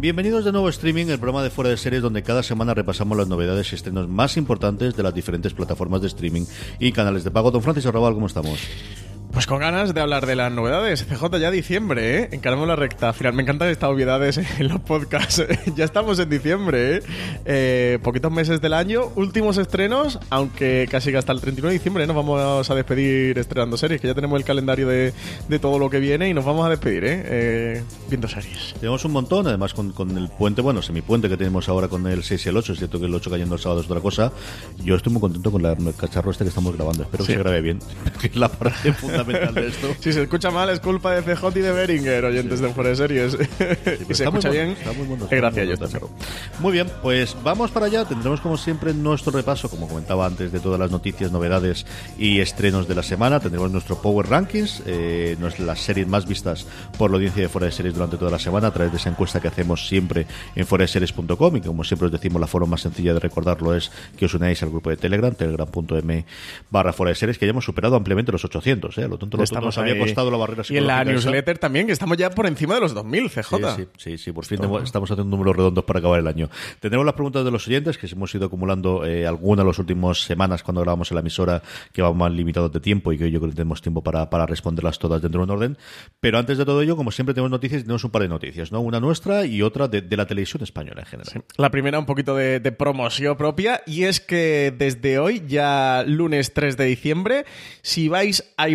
Bienvenidos de nuevo a Streaming, el programa de Fuera de Series, donde cada semana repasamos las novedades y estrenos más importantes de las diferentes plataformas de streaming y canales de pago. Don Francis Arrabal, ¿cómo estamos? Pues con ganas de hablar de las novedades. CJ ya diciembre, ¿eh? Encaramos la recta final. Me encantan estas obviedades en los podcasts. ya estamos en diciembre, ¿eh? ¿eh? Poquitos meses del año. Últimos estrenos, aunque casi hasta el 31 de diciembre nos vamos a despedir estrenando series, que ya tenemos el calendario de, de todo lo que viene y nos vamos a despedir, ¿eh? eh viendo series. Tenemos un montón, además con, con el puente, bueno, semipuente que tenemos ahora con el 6 y el 8. Es cierto que el 8 cayendo el sábado es otra cosa. Yo estoy muy contento con la, el cacharro este que estamos grabando. Espero que se grabe bien. la parte esto. Si se escucha mal, es culpa de CJ y de Beringer, oyentes de Fuera de Series. si se escucha bien, gracias yo Muy bien, pues vamos para allá. Tendremos, como siempre, nuestro repaso, como comentaba antes, de todas las noticias, novedades y estrenos de la semana. Tendremos nuestro Power Rankings, eh, las series más vistas por la audiencia de Fuera de Series durante toda la semana, a través de esa encuesta que hacemos siempre en foraseries.com. Y como siempre os decimos, la forma más sencilla de recordarlo es que os unáis al grupo de Telegram, telegram.m barra Fuera de Series, que ya hemos superado ampliamente los 800. ¿eh? Lo tonto, lo nos había costado la barrera Y en la newsletter también, que estamos ya por encima de los 2000, CJ. Sí, sí, sí, por fin estamos haciendo números redondos para acabar el año. Tendremos las preguntas de los oyentes, que hemos ido acumulando eh, algunas las últimas semanas cuando grabamos en la emisora, que vamos más limitados de tiempo y que yo creo que tenemos tiempo para, para responderlas todas dentro de un orden. Pero antes de todo ello, como siempre tenemos noticias, tenemos un par de noticias, ¿no? Una nuestra y otra de, la televisión española en general. La primera un poquito de, de promoción propia y es que desde hoy, ya lunes 3 de diciembre, si vais a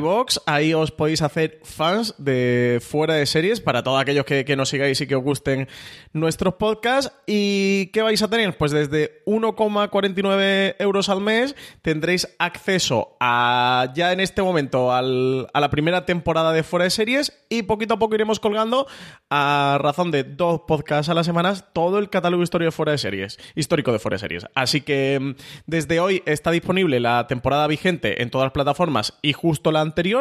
ahí os podéis hacer fans de fuera de series para todos aquellos que, que nos sigáis y que os gusten nuestros podcasts. ¿Y qué vais a tener? Pues desde 1,49 euros al mes tendréis acceso a ya en este momento a la primera temporada de fuera de series y poquito a poco iremos colgando a razón de dos podcasts a la semana todo el catálogo histórico de fuera de series, histórico de fuera de series. Así que mm, desde hoy está disponible la temporada vigente en todas las plataformas y justo la anterior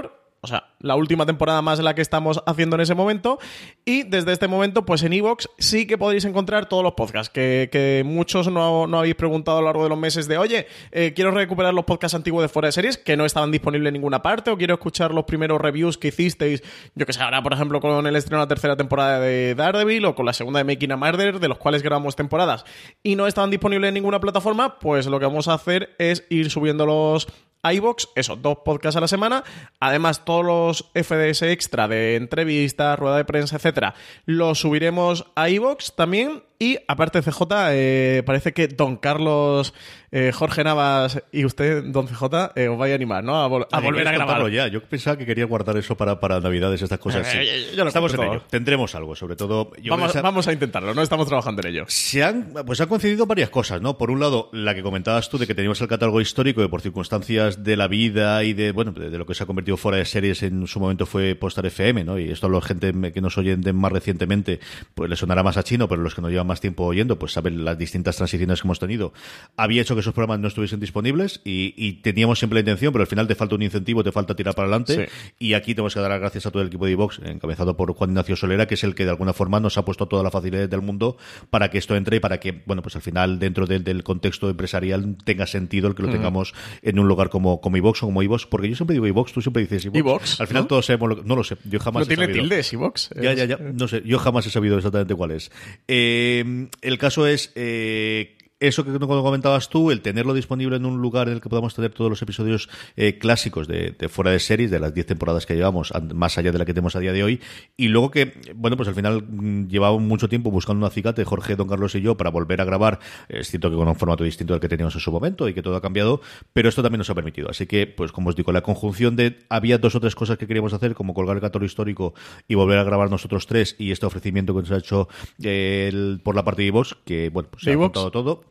o sea, la última temporada más la que estamos haciendo en ese momento. Y desde este momento, pues en Evox sí que podréis encontrar todos los podcasts, que, muchos no, habéis preguntado a lo largo de los meses de, oye, eh, quiero recuperar los podcasts antiguos de fuera de series, que no estaban disponibles en ninguna parte, o quiero escuchar los primeros reviews que hicisteis, yo que sé, ahora por ejemplo con el estreno de la tercera temporada de Daredevil, o con la segunda de Making a Murder, de los cuales grabamos temporadas, y no estaban disponibles en ninguna plataforma, pues lo que vamos a hacer es ir subiéndolos iBox, eso, dos podcasts a la semana. Además, todos los FDS extra de entrevistas, rueda de prensa, etcétera, los subiremos a iBox también. Y aparte CJ, eh, parece que Don Carlos, eh, Jorge Navas y usted, Don CJ, eh, os vais a animar, ¿no? A, vol- a volver a ¿quieres grabar. contarlo ya. Yo pensaba que quería guardar eso para, para Navidades, estas cosas. sí. Eh, yo lo Estamos en ello. Tendremos algo, sobre todo. yo Vamos, pensaba- vamos a intentarlo, no estamos trabajando en ello. Se han, pues han coincidido varias cosas, ¿no? Por un lado, la que comentabas tú de que teníamos el catálogo histórico y por circunstancias de la vida y de, bueno, de, de lo que se ha convertido fuera de series en su momento fue Postar FM, ¿no? Y esto a la gente que nos oyen de más recientemente, pues le sonará más a chino, pero los que nos llevan más tiempo oyendo, pues saben las distintas transiciones que hemos tenido. Había hecho que esos programas no estuviesen disponibles y, y teníamos siempre la intención, pero al final te falta un incentivo, te falta tirar para adelante. Sí. Y aquí tenemos que dar las gracias a todo el equipo de iVox, encabezado por Juan Ignacio Solera, que es el que de alguna forma nos ha puesto toda la facilidad del mundo para que esto entre y para que, bueno, pues al final dentro del, del contexto empresarial tenga sentido el que lo tengamos en un lugar como, como iVox o como iVox, porque yo siempre digo iVox, tú siempre dices iVox. Al final ¿no? todos sabemos, lo- no lo sé, yo jamás No tiene sabido. tildes, iVox. Ya, ya, ya. No sé, yo jamás he sabido exactamente cuál es. Eh, el caso es. eh, eso que comentabas tú, el tenerlo disponible en un lugar en el que podamos tener todos los episodios eh, clásicos de, de fuera de series, de las 10 temporadas que llevamos, más allá de la que tenemos a día de hoy, y luego que, bueno, pues al final mm, llevábamos mucho tiempo buscando un acicate, Jorge, Don Carlos y yo, para volver a grabar, es cierto que con un formato distinto al que teníamos en su momento y que todo ha cambiado, pero esto también nos ha permitido. Así que, pues como os digo, la conjunción de, había dos o tres cosas que queríamos hacer, como colgar el catálogo histórico y volver a grabar nosotros tres, y este ofrecimiento que nos ha hecho eh, el- por la parte de iVox, que, bueno, pues se ¿De ha iVoox? juntado todo.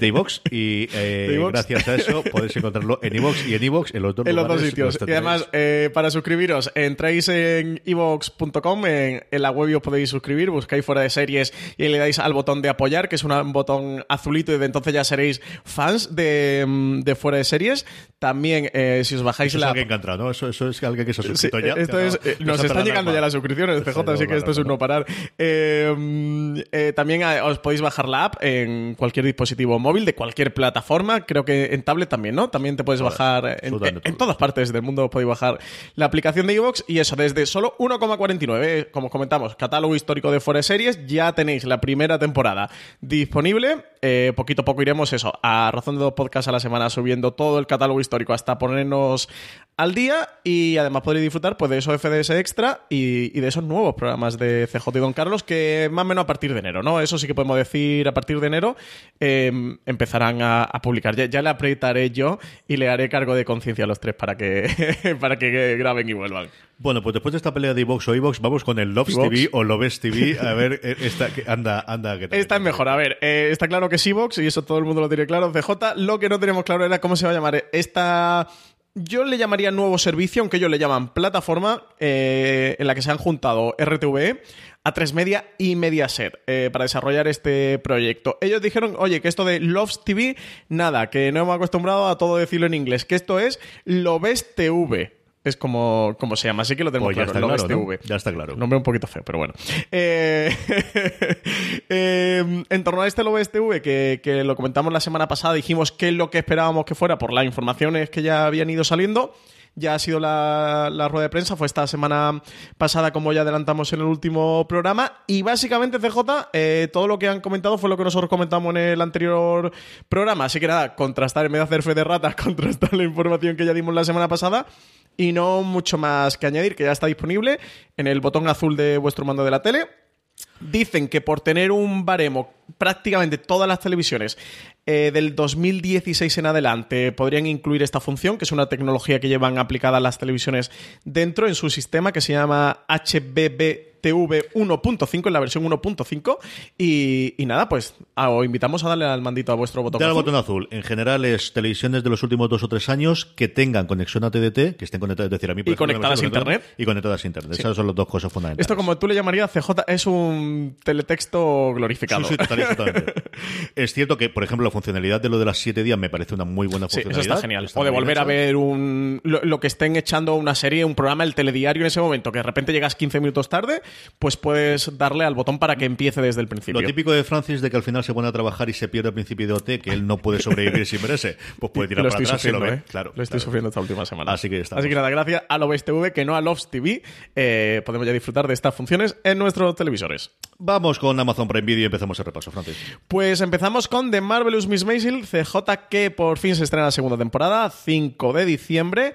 De iVox y eh, gracias a eso podéis encontrarlo en iVox y en iVox en los dos En los dos sitios. los Y además, eh, para suscribiros, entráis en evox.com, en, en la web y os podéis suscribir, buscáis fuera de series y le dais al botón de apoyar, que es un botón azulito, y de entonces ya seréis fans de, mm, de fuera de series. También, eh, si os bajáis eso es la alguien que ha entrado, ¿no? Eso, eso es alguien que se ha Sí, suscrito ya. esto es, no- no nos están llegando ya las suscripciones, CJ, así que esto es un no parar. Mm, también os podéis bajar la app en cualquier dispositivo móvil de cualquier plataforma. Creo que en tablet también, ¿no? También te puedes bajar en, absolutamente en todo. todas partes del mundo podéis bajar la aplicación de iVoox y eso desde solo 1,49. eh, Como comentamos, catálogo histórico de de series. Ya tenéis la primera temporada disponible. Eh, poquito a poco iremos eso, a razón de dos podcasts a la semana, subiendo todo el catálogo histórico hasta ponernos al día y además podréis disfrutar pues, de esos FDS extra y, de esos nuevos programas de CJ y Don Carlos que más o menos a partir de enero, ¿no? Eso sí que podemos decir a partir de enero eh, empezarán a, publicar. Ya, ya le apretaré yo y le haré cargo de conciencia a los tres para que, para que graben y vuelvan. Bueno, pues después de esta pelea de iVox o iVox, vamos con el Loves. TV o Loves TV. A ver, eh, esta, que- anda, anda. Que. Esta es mejor. A ver, eh, está claro que es Evox y eso todo el mundo lo tiene claro. CJ, lo que no tenemos claro era cómo se va a llamar esta. Yo le llamaría nuevo servicio, aunque ellos le llaman plataforma, eh, en la que se han juntado RTVE, A3 Media y Mediaset eh, para desarrollar este proyecto. Ellos dijeron, oye, que esto de Loves TV, nada, que no hemos acostumbrado a todo decirlo en inglés, que esto es Loves TV. Es como, como se llama, así que lo tenemos Pues ya claro, está claro, ¿no? Ya está claro. Nombre un poquito feo, pero bueno. Eh, eh, en torno a este Loves TV, que, que lo comentamos la semana pasada, dijimos qué es lo que esperábamos que fuera por las informaciones que ya habían ido saliendo. Ya ha sido la, la rueda de prensa, fue esta semana pasada, como ya adelantamos en el último programa. Y básicamente, CJ, eh, todo lo que han comentado fue lo que nosotros comentamos en el anterior programa. Así que nada, contrastar, en vez de hacer fe de ratas, contrastar la información que ya dimos la semana pasada. Y no mucho más que añadir, que ya está disponible en el botón azul de vuestro mando de la tele. Dicen que por tener un baremo, prácticamente todas las televisiones eh, del 2016 en adelante podrían incluir esta función, que es una tecnología que llevan aplicada las televisiones dentro en su sistema que se llama HBBTV 1.5, en la versión 1.5. Y, y nada, pues ah, os invitamos a darle al mandito a vuestro botón Dale al azul. botón azul. En general es televisiones de los últimos dos o tres años que tengan conexión a TDT, que estén conectadas, es decir, a mí por Y conectadas a Internet. Y conectadas a Internet. Esas son las dos cosas fundamentales. Esto, como tú le llamarías CJ, es un teletexto glorificado. Sí, sí, es cierto que, por ejemplo, la funcionalidad de lo de las siete días me parece una muy buena Sí, eso funcionalidad. está genial. Está o de volver a ver un, lo, lo que estén echando una serie, un programa, el telediario en ese momento, que de repente llegas 15 minutos tarde pues puedes darle al botón para que empiece desde el principio. Lo típico de Francis de que al final se pone a trabajar y se pierde al principio de OT, que él no puede sobrevivir sin verse, pues puede tirar lo para estoy atrás y lo ve. ¿eh? Claro, Lo estoy claro. sufriendo esta última semana. Así que estamos. Así que nada, gracias a Loves TV, que no a Loves TV, eh, podemos ya disfrutar de estas funciones en nuestros televisores. Vamos con Amazon Prime Video y empezamos el repaso, Francis. Pues empezamos con The Marvelous Miss Maisel, CJ, que por fin se estrena la segunda temporada, 5 de diciembre.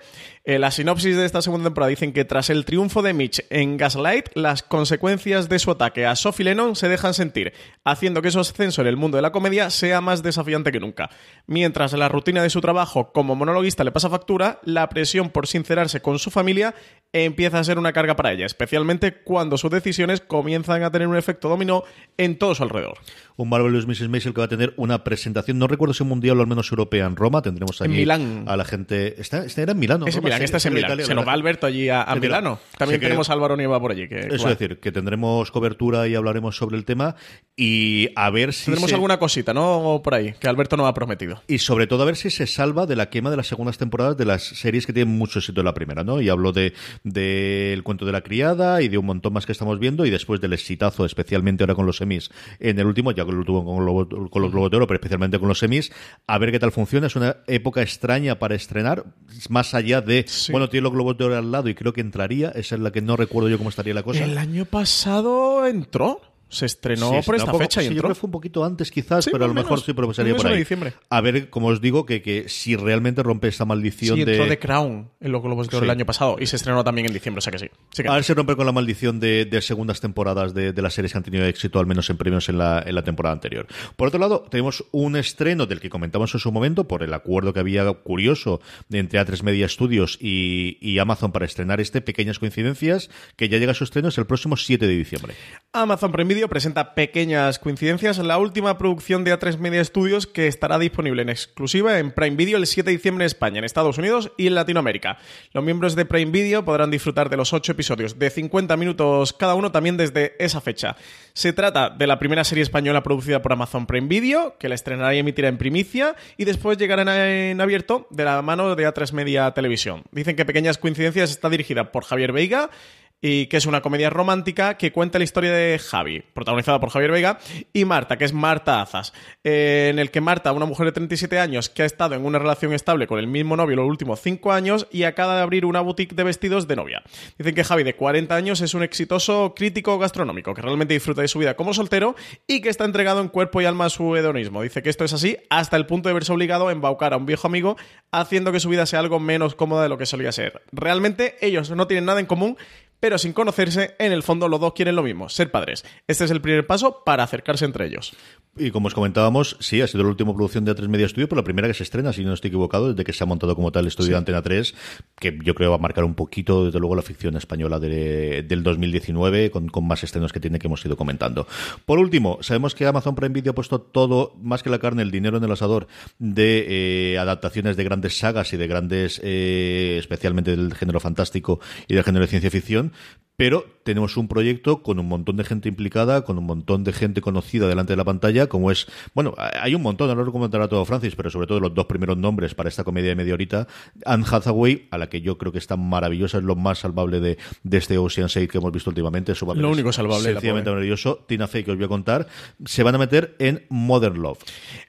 Eh, la sinopsis de esta segunda temporada dicen que tras el triunfo de Mitch en Gaslight, las consecuencias de su ataque a Sophie Lennon se dejan sentir, haciendo que su ascenso en el mundo de la comedia sea más desafiante que nunca. Mientras la rutina de su trabajo como monologuista le pasa factura, la presión por sincerarse con su familia empieza a ser una carga para ella, especialmente cuando sus decisiones comienzan a tener un efecto dominó en todo su alrededor. Un Marvelous Mrs. Maisel que va a tener una presentación, no recuerdo si mundial o al menos europea en Roma. Tendremos allí En Milán. a la gente. Esta, esta era en Milán, ¿no? Es en Milán, es en Milán. Italia, Se nos va. Alberto allí a, a Milano. También sé que- tenemos a Álvaro Nieva por allí. Que, Eso es decir, que tendremos cobertura y hablaremos sobre el tema y a ver si. Tendremos se- alguna cosita, ¿no? Por ahí, que Alberto nos ha prometido. Y sobre todo a ver si se salva de la quema de las segundas temporadas de las series que tienen mucho éxito en la primera, ¿no? Y hablo de del cuento de la criada y de un montón más que estamos viendo y después del exitazo, especialmente ahora con los semis en el último, ya que lo tuvo con, con los Globos de Oro, pero especialmente con los semis, a ver qué tal funciona. Es una época extraña para estrenar, más allá de, Sí. bueno, tiene los Globos de Oro al lado y creo que entraría, esa es la que no recuerdo yo cómo estaría la cosa. El año pasado entró. Se estrenó Sí, por esta fecha y sí, yo creo que fue un poquito antes quizás, Sí, pero a lo mejor sí, pero pasaría Un por de ahí. diciembre. A ver, como os digo, que, que si realmente rompe esta maldición Sí, de... entró The Crown en los Globos de Oro el año pasado y se estrenó también en diciembre, o sea que sí. Sí que- A ver si rompe con la maldición de, de segundas temporadas de, de las series que han tenido éxito, al menos en premios en la, en la temporada anterior. Por otro lado, tenemos un estreno del que comentamos en su momento, por el acuerdo que había curioso entre A3 Media Studios y, y Amazon para estrenar este, Pequeñas Coincidencias, que ya llega a su estreno, es el próximo 7 de diciembre. Amazon Prime Presenta Pequeñas Coincidencias, la última producción de A3 Media Studios que estará disponible en exclusiva en Prime Video el 7 de diciembre en España, en Estados Unidos y en Latinoamérica. Los miembros de Prime Video podrán disfrutar de los 8 episodios de 50 minutos cada uno también desde esa fecha. Se trata de la primera serie española producida por Amazon Prime Video, que la estrenará y emitirá en primicia, y después llegará en abierto de la mano de A3 Media Televisión. Dicen que Pequeñas Coincidencias está dirigida por Javier Veiga, y que es una comedia romántica que cuenta la historia de Javi, protagonizada por Javier Vega, y Marta, que es Marta Azas, eh, en el que Marta, una mujer de 37 años que ha estado en una relación estable con el mismo novio los últimos 5 años y acaba de abrir una boutique de vestidos de novia. Dicen que Javi, de 40 años, es un exitoso crítico gastronómico que realmente disfruta de su vida como soltero y que está entregado en cuerpo y alma a su hedonismo. Dice que esto es así hasta el punto de verse obligado a embaucar a un viejo amigo, haciendo que su vida sea algo menos cómoda de lo que solía ser. Realmente ellos no tienen nada en común, pero sin conocerse, en el fondo los dos quieren lo mismo, ser padres. Este es el primer paso para acercarse entre ellos. Y como os comentábamos, sí, ha sido la última producción de A3 Media Studio, pero la primera que se estrena, si no estoy equivocado, desde que se ha montado como tal el estudio de Antena 3, que yo creo va a marcar un poquito, desde luego, la ficción española de- del 2019, con, con más estrenos que tiene que hemos ido comentando. Por último, sabemos que Amazon Prime Video ha puesto todo, más que la carne, el dinero en el asador de eh, adaptaciones de grandes sagas y de grandes, eh, especialmente del género fantástico y del género de ciencia ficción, pero tenemos un proyecto con un montón de gente implicada, con un montón de gente conocida delante de la pantalla, como es, bueno, hay un montón, no lo comentará todo Francis, pero sobre todo los dos primeros nombres para esta comedia de media horita, Anne Hathaway, a la que yo creo que está maravillosa, es lo más salvable de, de este Ocean's 8 que hemos visto últimamente. Su Lo único salvable, la Sencillamente maravilloso. Tina Fey, que os voy a contar, se van a meter en Modern Love.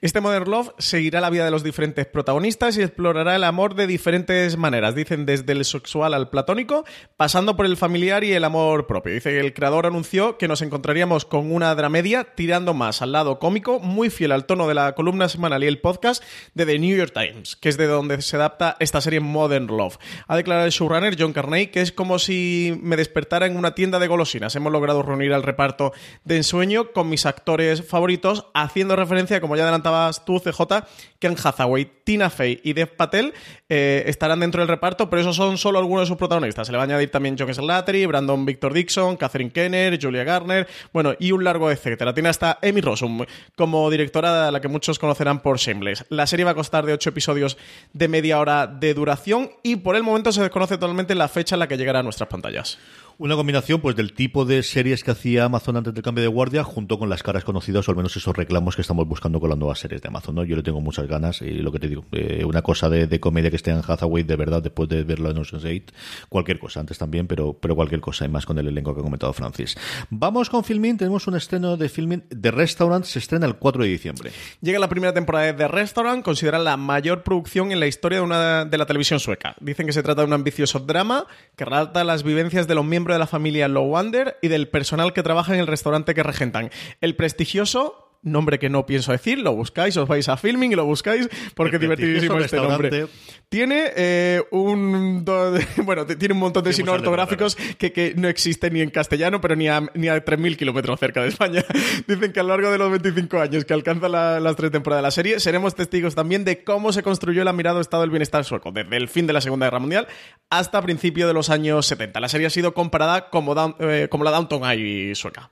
Este Modern Love seguirá la vida de los diferentes protagonistas y explorará el amor de diferentes maneras. Dicen desde el sexual al platónico, pasando por el familiar y el amor propio. Dice que el creador anunció que nos encontraríamos con una dramedia tirando más al lado cómico, muy fiel al tono de la columna semanal y el podcast de The New York Times, que es de donde se adapta esta serie Modern Love. Ha declarado el showrunner John Carney que es como si me despertara en una tienda de golosinas. Hemos logrado reunir al reparto de ensueño con mis actores favoritos, haciendo referencia, como ya adelantabas tú, CJ, que Anne Hathaway, Tina Fey y Dev Patel eh, estarán dentro del reparto, pero esos son solo algunos de sus protagonistas. Se le va a añadir también John Slattery, Brandon Victor Dixon, Catherine Kenner, Julia Garner, bueno, y un largo etcétera. Tiene hasta Amy Rossum como directora a la que muchos conocerán por Shameless. La serie va a costar de 8 episodios de media hora de duración y por el momento se desconoce totalmente la fecha en la que llegará a nuestras pantallas. Una combinación pues del tipo de series que hacía Amazon antes del cambio de guardia junto con las caras conocidas o al menos esos reclamos que estamos buscando con las nuevas series de Amazon. ¿no? Yo le tengo muchas ganas y lo que te digo, eh, una cosa de, comedia que esté en Hathaway de verdad después de verlo en Ocean's 8, cualquier cosa, antes también, pero, pero cualquier cosa y más con el elenco que ha comentado Francis. Vamos con Filmin, tenemos un estreno de Filmin de Restaurant, se estrena el 4 de diciembre. Llega la primera temporada de The Restaurant, considera la mayor producción en la historia de, una, de la televisión sueca. Dicen que se trata de un ambicioso drama que relata las vivencias de los miembros de la familia Lowander y del personal que trabaja en el restaurante que regentan. El prestigioso nombre que no pienso decir, lo buscáis, os vais a filming y lo buscáis porque es divertidísimo este nombre. Tiene eh, un bueno, tiene un montón de signos ortográficos que, que, no existen ni en castellano, pero ni a, ni a 3.000 kilómetros cerca de España. Dicen que a lo largo de los 25 años que alcanza las tres temporadas de la serie, seremos testigos también de cómo se construyó el admirado estado del bienestar sueco, desde el fin de la Segunda Guerra Mundial hasta principio de los años 70. La serie ha sido comparada como, eh, como la Downton Abbey sueca.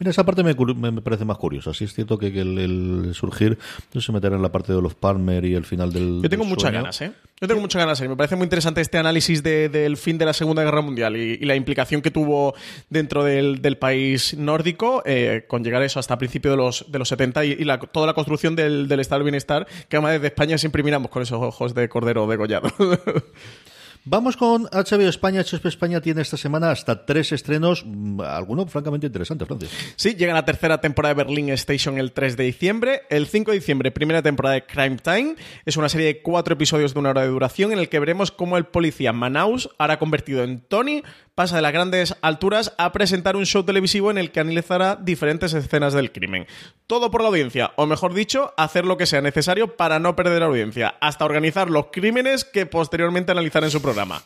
Mira, esa parte me, parece más curiosa. Sí es cierto que, el, surgir no se meterá en la parte de los Palmer y el final del. Yo tengo muchas ganas, ¿eh? Yo tengo muchas ganas. ¿eh? Me parece muy interesante este análisis del fin de la Segunda Guerra Mundial y, la implicación que tuvo dentro del, país nórdico eh, con llegar eso hasta principios de los, de los 70 y, toda la construcción del, del estado del bienestar que además desde España siempre miramos con esos ojos de cordero degollado. Vamos con HBO España. HBO España tiene esta semana hasta tres estrenos, mm, alguno francamente interesante, Francis. Sí, llega la tercera temporada de Berlin Station el 3 de diciembre. El 5 de diciembre, primera temporada de Crime Time. Es una serie de cuatro episodios de una hora de duración en el que veremos cómo el policía Manaus hará convertido en Tony pasa de las grandes alturas a presentar un show televisivo en el que analizará diferentes escenas del crimen. Todo por la audiencia, o mejor dicho, hacer lo que sea necesario para no perder audiencia, hasta organizar los crímenes que posteriormente analizará en su programa.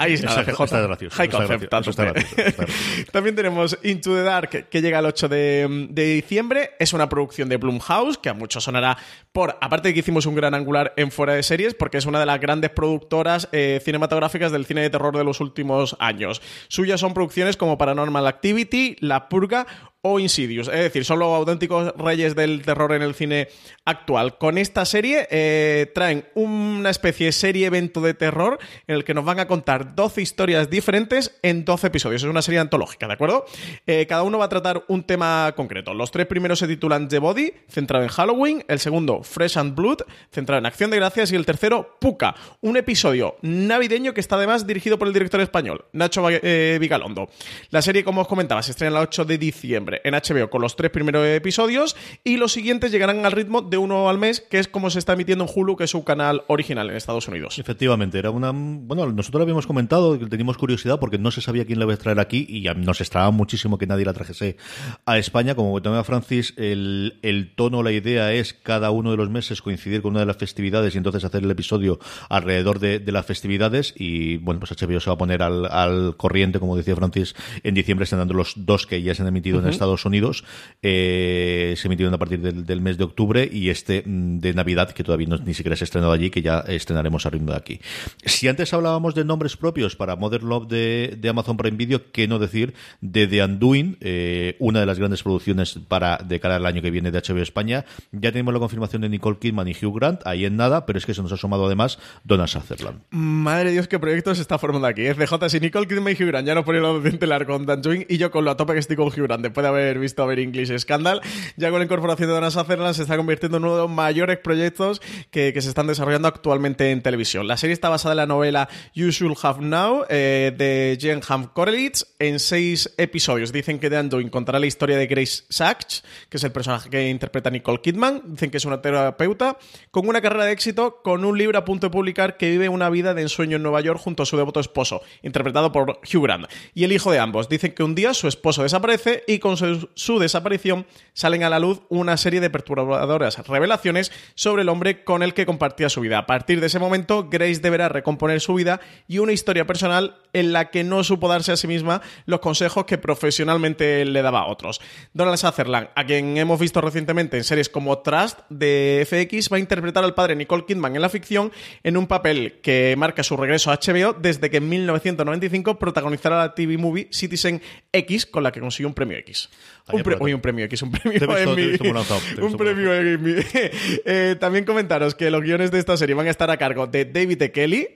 Ahí está, está gracioso. High concept, También tenemos Into the Dark, que llega el 8 de, diciembre. Es una producción de Blumhouse, que a muchos sonará por, aparte de que hicimos un gran angular en fuera de series, porque es una de las grandes productoras eh, cinematográficas del cine de terror de los últimos años. Suyas son producciones como Paranormal Activity, La Purga o Insidious. Es decir, son los auténticos reyes del terror en el cine actual. Con esta serie eh, traen una especie de serie evento de terror en el que nos van a contar 12 historias diferentes en 12 episodios. Es una serie antológica, ¿de acuerdo? Eh, cada uno va a tratar un tema concreto. Los tres primeros se titulan The Body, centrado en Halloween. El segundo, Fresh and Blood, centrado en Acción de Gracias. Y el tercero, Puka, un episodio navideño que está además dirigido por el director español, Nacho eh, Vigalondo. La serie, como os comentaba, se estrena el 8 de diciembre en HBO con los tres primeros episodios y los siguientes llegarán al ritmo de uno al mes, que es como se está emitiendo en Hulu, que es su canal original en Estados Unidos. Efectivamente, era una. Bueno, nosotros habíamos comentado que teníamos curiosidad porque no se sabía quién la iba a traer aquí y nos extrañaba muchísimo que nadie la trajese a España. Como a Francis, el, el tono, la idea es cada uno de los meses coincidir con una de las festividades y entonces hacer el episodio alrededor de, las festividades. Y bueno, pues HBO se va a poner al, corriente, como decía Francis, en diciembre están dando los dos que ya se han emitido en Estados Unidos. Eh, se emitieron a partir del, mes de octubre y este mm, de Navidad, que todavía no, ni siquiera se ha estrenado allí, que ya estrenaremos a ritmo de aquí. Si antes hablábamos de nombres propios para Modern Love de, Amazon Prime Video, ¿qué no decir de The Undoing, eh, una de las grandes producciones para de cara al año que viene de HBO España? Ya tenemos la confirmación de Nicole Kidman y Hugh Grant, ahí en nada, pero es que se nos ha sumado además Donna Sutherland. Madre Dios, qué proyecto se está formando aquí. FJ, si Nicole Kidman y Hugh Grant ya no ponen la largo con Undoing y yo con lo a tope que estoy con Hugh Grant, después haber visto a ver English Scandal. Ya con la incorporación de Donna Sutherland se está convirtiendo en uno de los mayores proyectos que, se están desarrollando actualmente en televisión. La serie está basada en la novela You Should Have Now eh, de Jen Korelitz en seis episodios. Dicen que Dan Doing contará la historia de Grace Sachs, que es el personaje que interpreta Nicole Kidman. Dicen que es una terapeuta con una carrera de éxito, con un libro a punto de publicar que vive una vida de ensueño en Nueva York junto a su devoto esposo, interpretado por Hugh Grant, y el hijo de ambos. Dicen que un día su esposo desaparece y con su su desaparición salen a la luz una serie de perturbadoras revelaciones sobre el hombre con el que compartía su vida. A partir de ese momento, Grace deberá recomponer su vida y una historia personal en la que no supo darse a sí misma los consejos que profesionalmente le daba a otros. Donald Sutherland, a quien hemos visto recientemente en series como Trust de FX, va a interpretar al padre Nicole Kidman en la ficción en un papel que marca su regreso a HBO desde que en 1995 protagonizara la TV movie Citizen X, con la que consiguió un premio X. Un, un premio X, un premio un premio Emmy. Eh, también comentaros que los guiones de esta serie van a estar a cargo de David e. Kelly,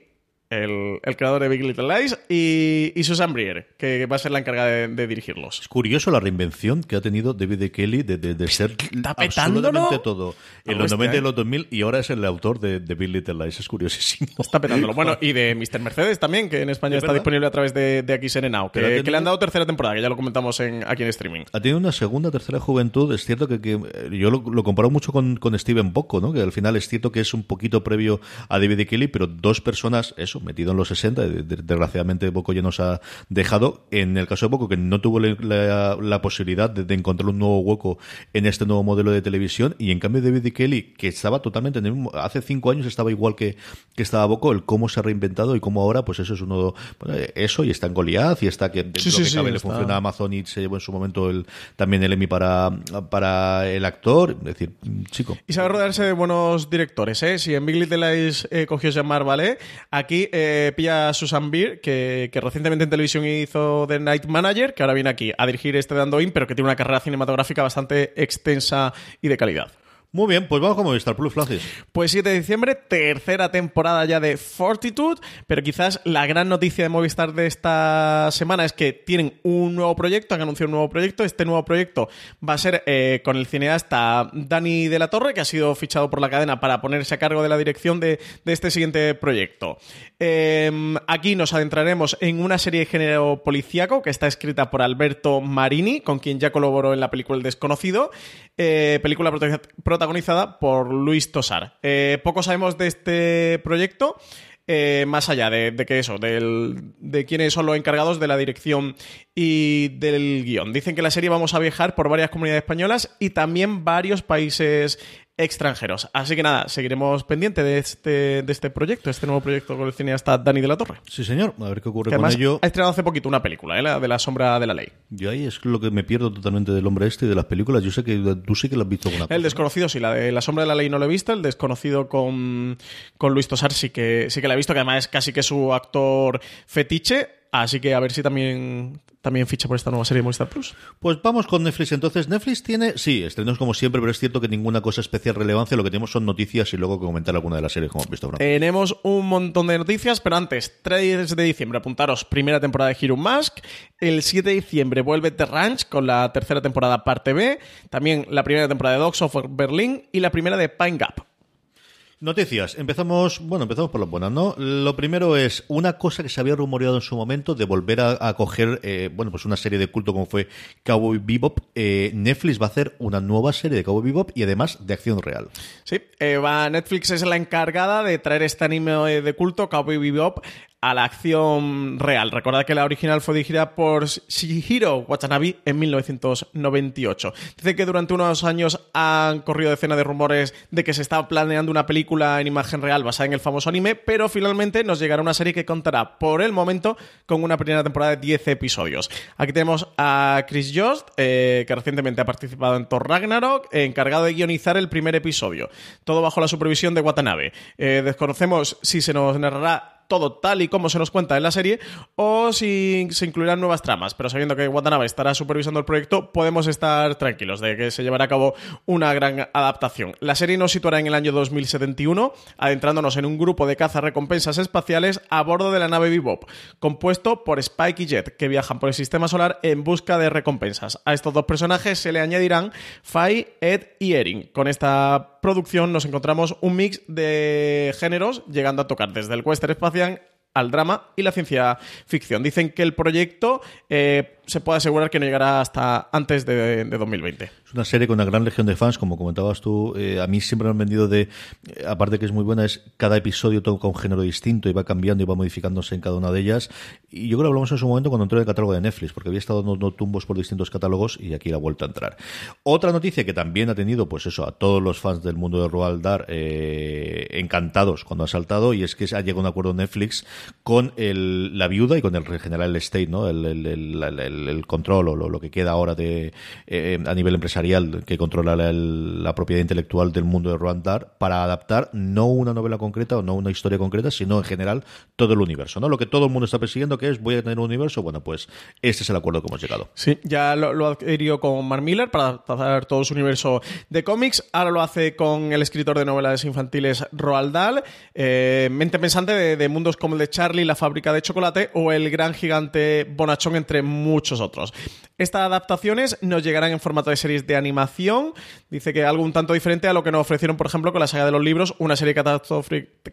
el, creador de Big Little Lies, y, y, Susan Brier, que va a ser la encargada de, dirigirlos. Es curioso la reinvención que ha tenido David de Kelly de, de, ser absolutamente todo. En los 90 y los 2000, y ahora es el autor de, Big Little Lies. Es curiosísimo. Está petándolo. Bueno, y de Mr. Mercedes también, que en España está disponible a través de, de aquí Now, que, que, le han dado tercera temporada, que ya lo comentamos en, aquí en streaming. Ha tenido una segunda, tercera juventud. Es cierto que, eh, yo lo, lo, comparo mucho con, con Steven Bocco, ¿no? que al final es cierto que es un poquito previo a David de Kelly, pero dos personas, eso, metido en los 60, desgraciadamente Bocco ya nos ha dejado. En el caso de Bocco, que no tuvo la, posibilidad de, encontrar un nuevo hueco en este nuevo modelo de televisión, y en cambio David Kelly, que estaba totalmente en el mismo, hace cinco años estaba igual que, que estaba Bocco, el cómo se ha reinventado y cómo ahora, pues eso es uno, eso, y está en Goliath, y está que dentro que cabe le funciona a Amazon y se llevó en su momento el, también el Emmy para, para el actor, es decir, chico. Y sabe rodearse de buenos directores, ¿eh? Si en Big Little Lies eh, cogió Jean-Marc Vallée, aquí eh, pilla a Susan Beer, que, que, recientemente en televisión hizo The Night Manager, que ahora viene aquí a dirigir este Dando In, pero que tiene una carrera cinematográfica bastante extensa y de calidad. Muy bien, pues vamos con Movistar Plus, Francis. Pues 7 de diciembre, tercera temporada ya de Fortitude, pero quizás la gran noticia de Movistar de esta semana es que tienen un nuevo proyecto, han anunciado un nuevo proyecto. Este nuevo proyecto va a ser eh, con el cineasta Dani de la Torre, que ha sido fichado por la cadena para ponerse a cargo de la dirección de, este siguiente proyecto. Em, aquí nos adentraremos en una serie de género policíaco que está escrita por Alberto Marini, con quien ya colaboró en la película El Desconocido, eh, película protagonizada por Luis Tosar. Eh, poco sabemos de este proyecto. Eh, más allá de, que eso, de quiénes son los encargados de la dirección y del guion. Dicen que la serie vamos a viajar por varias comunidades españolas y también varios países extranjeros. Así que nada, seguiremos pendiente de este, de este proyecto, este nuevo proyecto con el cineasta Dani de la Torre. Sí, señor. A ver qué ocurre con ello. Ha estrenado hace poquito una película, ¿eh? la de la sombra de la ley. Yo ahí es lo que me pierdo totalmente del hombre este y de las películas. Yo sé que tú sí que lo has visto alguna El desconocido sí, la de la sombra de la ley no lo he visto. El desconocido con, con Luis Tosar sí que, sí que la he visto, que además es casi que su actor fetiche. Así que a ver si también, también ficha por esta nueva serie de Movistar Plus. Pues vamos con Netflix. Entonces, Netflix tiene, sí, estrenos como siempre, pero es cierto que ninguna cosa especial relevancia. Lo que tenemos son noticias y luego que comentar alguna de las series como hemos visto. Tenemos un montón de noticias, pero antes, 3 de diciembre, apuntaros, primera temporada de Hero Mask. El 7 de diciembre vuelve The Ranch con la tercera temporada parte B. También la primera temporada de Dogs of Berlin y la primera de Pine Gap. Noticias. Empezamos, bueno, empezamos por lo buenas, ¿no? Lo primero es una cosa que se había rumoreado en su momento de volver a, coger, eh, bueno, pues una serie de culto como fue Cowboy Bebop. Eh, Netflix va a hacer una nueva serie de Cowboy Bebop y además de acción real. Sí, eh, va, Netflix es la encargada de traer este anime de culto, Cowboy Bebop, a la acción real. Recordad que la original fue dirigida por Shihiro Watanabe en 1998. Dice que durante unos años han corrido decenas de rumores de que se estaba planeando una película en imagen real basada en el famoso anime, pero finalmente nos llegará una serie que contará por el momento con una primera temporada de 10 episodios. Aquí tenemos a Chris Jost, eh, que recientemente ha participado en Thor Ragnarok, encargado de guionizar el primer episodio. Todo bajo la supervisión de Watanabe. Eh, desconocemos si se nos narrará todo tal y como se nos cuenta en la serie o si se incluirán nuevas tramas. Pero sabiendo que Watanabe estará supervisando el proyecto, podemos estar tranquilos de que se llevará a cabo una gran adaptación. La serie nos situará en el año 2071, adentrándonos en un grupo de caza recompensas espaciales a bordo de la nave Bebop, compuesto por Spike y Jet, que viajan por el sistema solar en busca de recompensas. A estos dos personajes se le añadirán Fai, Ed y Erin. Con esta producción nos encontramos un mix de géneros, llegando a tocar desde el western espacial al drama y la ciencia ficción. Dicen que el proyecto eh, se puede asegurar que no llegará hasta antes de, 2020. Es una serie con una gran legión de fans, como comentabas tú. Eh, a mí siempre me han vendido de, eh, aparte que es muy buena, es cada episodio toca un género distinto y va cambiando y va modificándose en cada una de ellas. Y yo creo que hablamos en su momento cuando entró en el catálogo de Netflix, porque había estado dando tumbos por distintos catálogos y aquí la ha vuelto a entrar. Otra noticia que también ha tenido, pues eso, a todos los fans del mundo de Roald Dahl eh, encantados cuando ha saltado, y es que ha llegado a un acuerdo Netflix con el, la viuda y con el general State, ¿no? el el, control o lo, que queda ahora de eh, a nivel empresarial que controla la, propiedad intelectual del mundo de Roald Dahl para adaptar no una novela concreta o no una historia concreta, sino en general todo el universo, ¿no? Lo que todo el mundo está persiguiendo, que es voy a tener un universo, bueno, pues este es el acuerdo que hemos llegado. Sí, ya lo, lo adquirió con Mark Miller para adaptar todo su universo de cómics, ahora lo hace con el escritor de novelas infantiles Roald Dahl, eh, mente pensante de, mundos como el de Charlie, la fábrica de chocolate o el gran gigante Bonachón, entre muchos otros. Estas adaptaciones nos llegarán en formato de series de animación, dice que algo un tanto diferente a lo que nos ofrecieron, por ejemplo, con la saga de los libros, una serie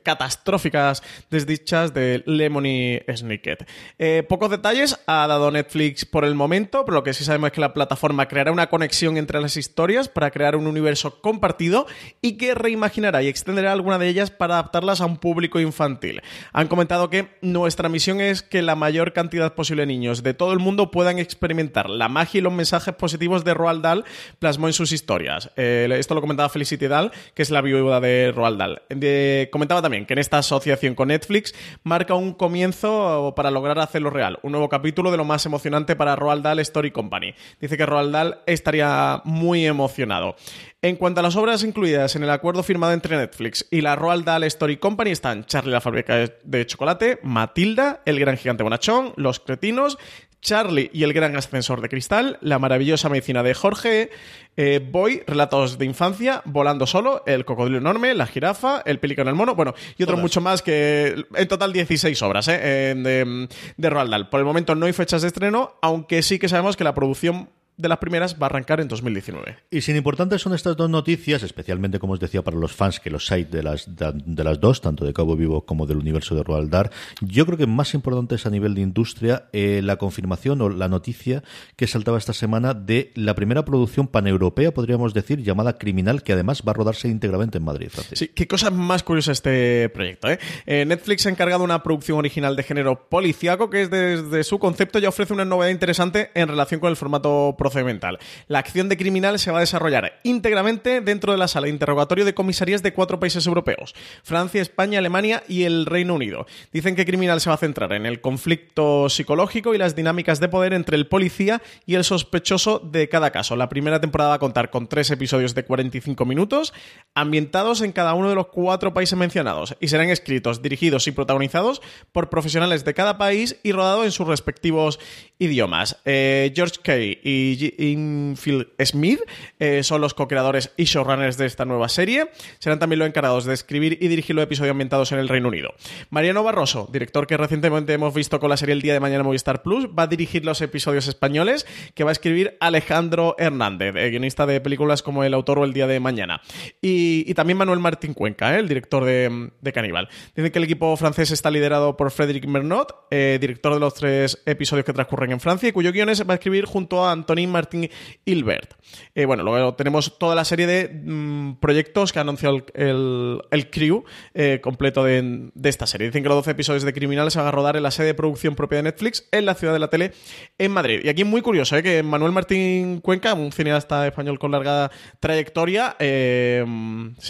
catastróficas desdichas de Lemony Snicket. Eh, pocos detalles ha dado Netflix por el momento, pero lo que sí sabemos es que la plataforma creará una conexión entre las historias para crear un universo compartido y que reimaginará y extenderá alguna de ellas para adaptarlas a un público infantil. Han comentado que nuestra misión es que la mayor cantidad posible de niños de todo el mundo puedan experimentar la magia y los mensajes positivos de Roald Dahl plasmó en sus historias. Eh, esto lo comentaba Felicity Dahl, que es la viuda de Roald Dahl. comentaba también que en esta asociación con Netflix marca un comienzo para lograr hacerlo real. Un nuevo capítulo de lo más emocionante para Roald Dahl Story Company. Dice que Roald Dahl estaría muy emocionado. En cuanto a las obras incluidas en el acuerdo firmado entre Netflix y la Roald Dahl Story Company están Charlie la fábrica de chocolate, Matilda, El gran gigante bonachón, Los cretinos, Charlie y el gran ascensor de cristal, La maravillosa medicina de Jorge, eh, Boy, relatos de infancia, Volando solo, El cocodrilo enorme, La jirafa, El pelícano el mono, bueno, y otros mucho más que en total 16 obras eh, de, de Roald Dahl. Por el momento no hay fechas de estreno, aunque sí que sabemos que la producción de las primeras va a arrancar en 2019. Y sin importantes son estas dos noticias, especialmente, como os decía, para los fans que los hay de las, de, las dos, tanto de Cabo Vivo como del universo de Roald Dahl. Yo creo que más importante es a nivel de industria eh, la confirmación o la noticia que saltaba esta semana de la primera producción paneuropea, podríamos decir, llamada Criminal, que además va a rodarse íntegramente en Madrid. Sí, qué cosa más curiosa este proyecto. ¿eh? ¿eh? Netflix ha encargado una producción original de género policiaco que es desde su concepto ya ofrece una novedad interesante en relación con el formato procedimental. La acción de criminal se va a desarrollar íntegramente dentro de la sala de interrogatorio de comisarías de cuatro países europeos, Francia, España, Alemania y el Reino Unido. Dicen que criminal se va a centrar en el conflicto psicológico y las dinámicas de poder entre el policía y el sospechoso de cada caso. La primera temporada va a contar con tres episodios de 45 minutos, ambientados en cada uno de los cuatro países mencionados, y serán escritos, dirigidos y protagonizados por profesionales de cada país y rodados en sus respectivos idiomas. Eh, George Kay y Infield Smith eh, son los co-creadores y showrunners de esta nueva serie. Serán también los encargados de escribir y dirigir los episodios ambientados en el Reino Unido. Mariano Barroso, director que recientemente hemos visto con la serie El Día de Mañana Movistar Plus, va a dirigir los episodios españoles que va a escribir Alejandro Hernández, eh, guionista de películas como El Autor o El Día de Mañana. Y, también Manuel Martín Cuenca, eh, el director de, de Caníbal. Dicen que el equipo francés está liderado por Frédéric Mernot, director de los tres episodios que transcurren en Francia, y cuyo guiones va a escribir junto a Antonín Martin Hilbert. Eh, bueno, luego tenemos toda la serie de mm, proyectos que ha anunciado el, el, crew eh, completo de, esta serie. Dicen que los 12 episodios de Criminales se van a rodar en la sede de producción propia de Netflix en la ciudad de la tele en Madrid. Y aquí muy curioso, ¿eh? que Manuel Martín Cuenca, un cineasta español con larga trayectoria, se